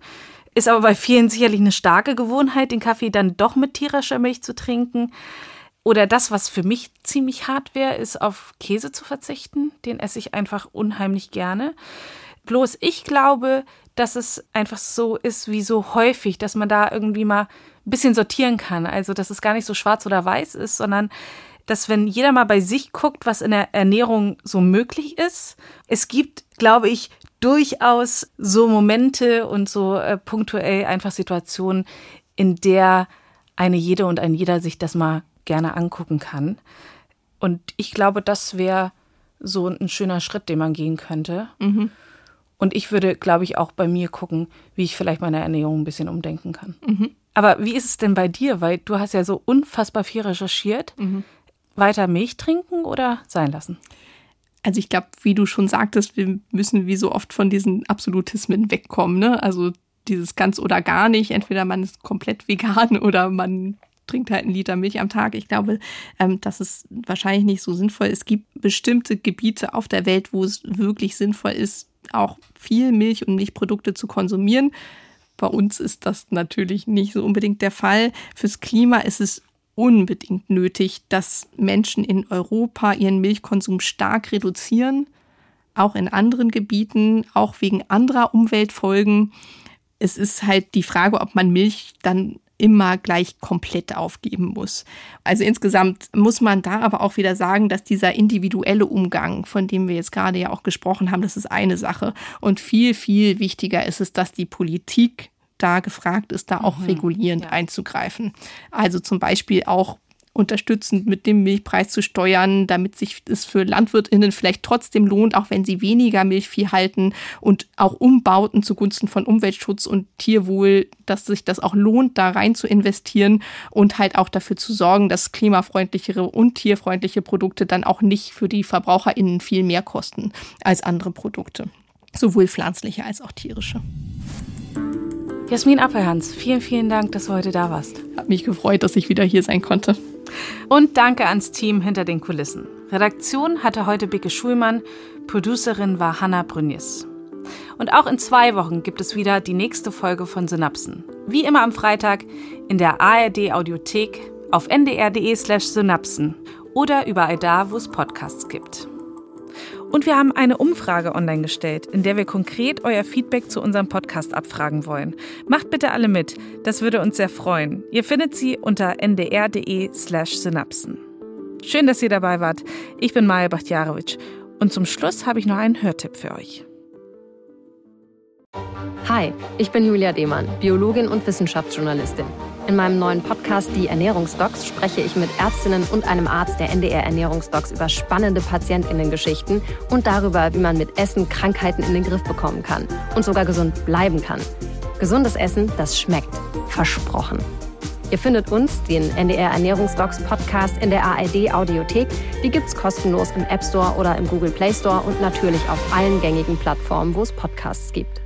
Ist aber bei vielen sicherlich eine starke Gewohnheit, den Kaffee dann doch mit tierischer Milch zu trinken. Oder das, was für mich ziemlich hart wäre, ist auf Käse zu verzichten. Den esse ich einfach unheimlich gerne. Bloß ich glaube, dass es einfach so ist wie so häufig, dass man da irgendwie mal ein bisschen sortieren kann. Also, dass es gar nicht so schwarz oder weiß ist, sondern dass wenn jeder mal bei sich guckt, was in der Ernährung so möglich ist, es gibt, glaube ich, durchaus so Momente und so äh, punktuell einfach Situationen, in der eine jede und ein jeder sich das mal gerne angucken kann. Und ich glaube, das wäre so ein schöner Schritt, den man gehen könnte. Mhm. Und ich würde, glaube ich, auch bei mir gucken, wie ich vielleicht meine Ernährung ein bisschen umdenken kann. Mhm. Aber wie ist es denn bei dir? Weil du hast ja so unfassbar viel recherchiert. Mhm. Weiter Milch trinken oder sein lassen? Also ich glaube, wie du schon sagtest, wir müssen wie so oft von diesen Absolutismen wegkommen. Ne? Also dieses ganz oder gar nicht. Entweder man ist komplett vegan oder man trinkt halt einen Liter Milch am Tag. Ich glaube, ähm, dass es wahrscheinlich nicht so sinnvoll ist. Es gibt bestimmte Gebiete auf der Welt, wo es wirklich sinnvoll ist, auch viel Milch und Milchprodukte zu konsumieren. Bei uns ist das natürlich nicht so unbedingt der Fall. Fürs Klima ist es unbedingt nötig, dass Menschen in Europa ihren Milchkonsum stark reduzieren, auch in anderen Gebieten, auch wegen anderer Umweltfolgen. Es ist halt die Frage, ob man Milch dann immer gleich komplett aufgeben muss. Also insgesamt muss man da aber auch wieder sagen, dass dieser individuelle Umgang, von dem wir jetzt gerade ja auch gesprochen haben, das ist eine Sache. Und viel, viel wichtiger ist es, dass die Politik da gefragt ist, da auch Mhm, regulierend ja. einzugreifen. Also zum Beispiel auch unterstützend mit dem Milchpreis zu steuern, damit sich es für LandwirtInnen vielleicht trotzdem lohnt, auch wenn sie weniger Milchvieh halten und auch Umbauten zugunsten von Umweltschutz und Tierwohl, dass sich das auch lohnt, da rein zu investieren und halt auch dafür zu sorgen, dass klimafreundlichere und tierfreundliche Produkte dann auch nicht für die VerbraucherInnen viel mehr kosten als andere Produkte. Sowohl pflanzliche als auch tierische. Jasmin Appelhans, vielen, vielen Dank, dass du heute da warst. Hat mich gefreut, dass ich wieder hier sein konnte. Und danke ans Team hinter den Kulissen. Redaktion hatte heute Bicke Schulmann, Producerin war Hanna Brünjes. Und auch in zwei Wochen gibt es wieder die nächste Folge von Synapsen. Wie immer am Freitag in der ARD Audiothek, auf ndr.de slash Synapsen oder überall da, wo es Podcasts gibt. Und wir haben eine Umfrage online gestellt, in der wir konkret euer Feedback zu unserem Podcast abfragen wollen. Macht bitte alle mit, das würde uns sehr freuen. Ihr findet sie unter ndr.de slash synapsen. Schön, dass ihr dabei wart. Ich bin Maja Bachtjarowitsch und zum Schluss habe ich noch einen Hörtipp für euch. Hi, ich bin Julia Demann, Biologin und Wissenschaftsjournalistin. In meinem neuen Podcast Die Ernährungsdocs spreche ich mit Ärztinnen und einem Arzt der NDR Ernährungsdocs über spannende Patientinnengeschichten und darüber, wie man mit Essen Krankheiten in den Griff bekommen kann und sogar gesund bleiben kann. Gesundes Essen, das schmeckt. Versprochen. Ihr findet uns, den NDR Ernährungsdocs Podcast, in der ARD Audiothek. Die gibt's kostenlos im App Store oder im Google Play Store und natürlich auf allen gängigen Plattformen, wo es Podcasts gibt.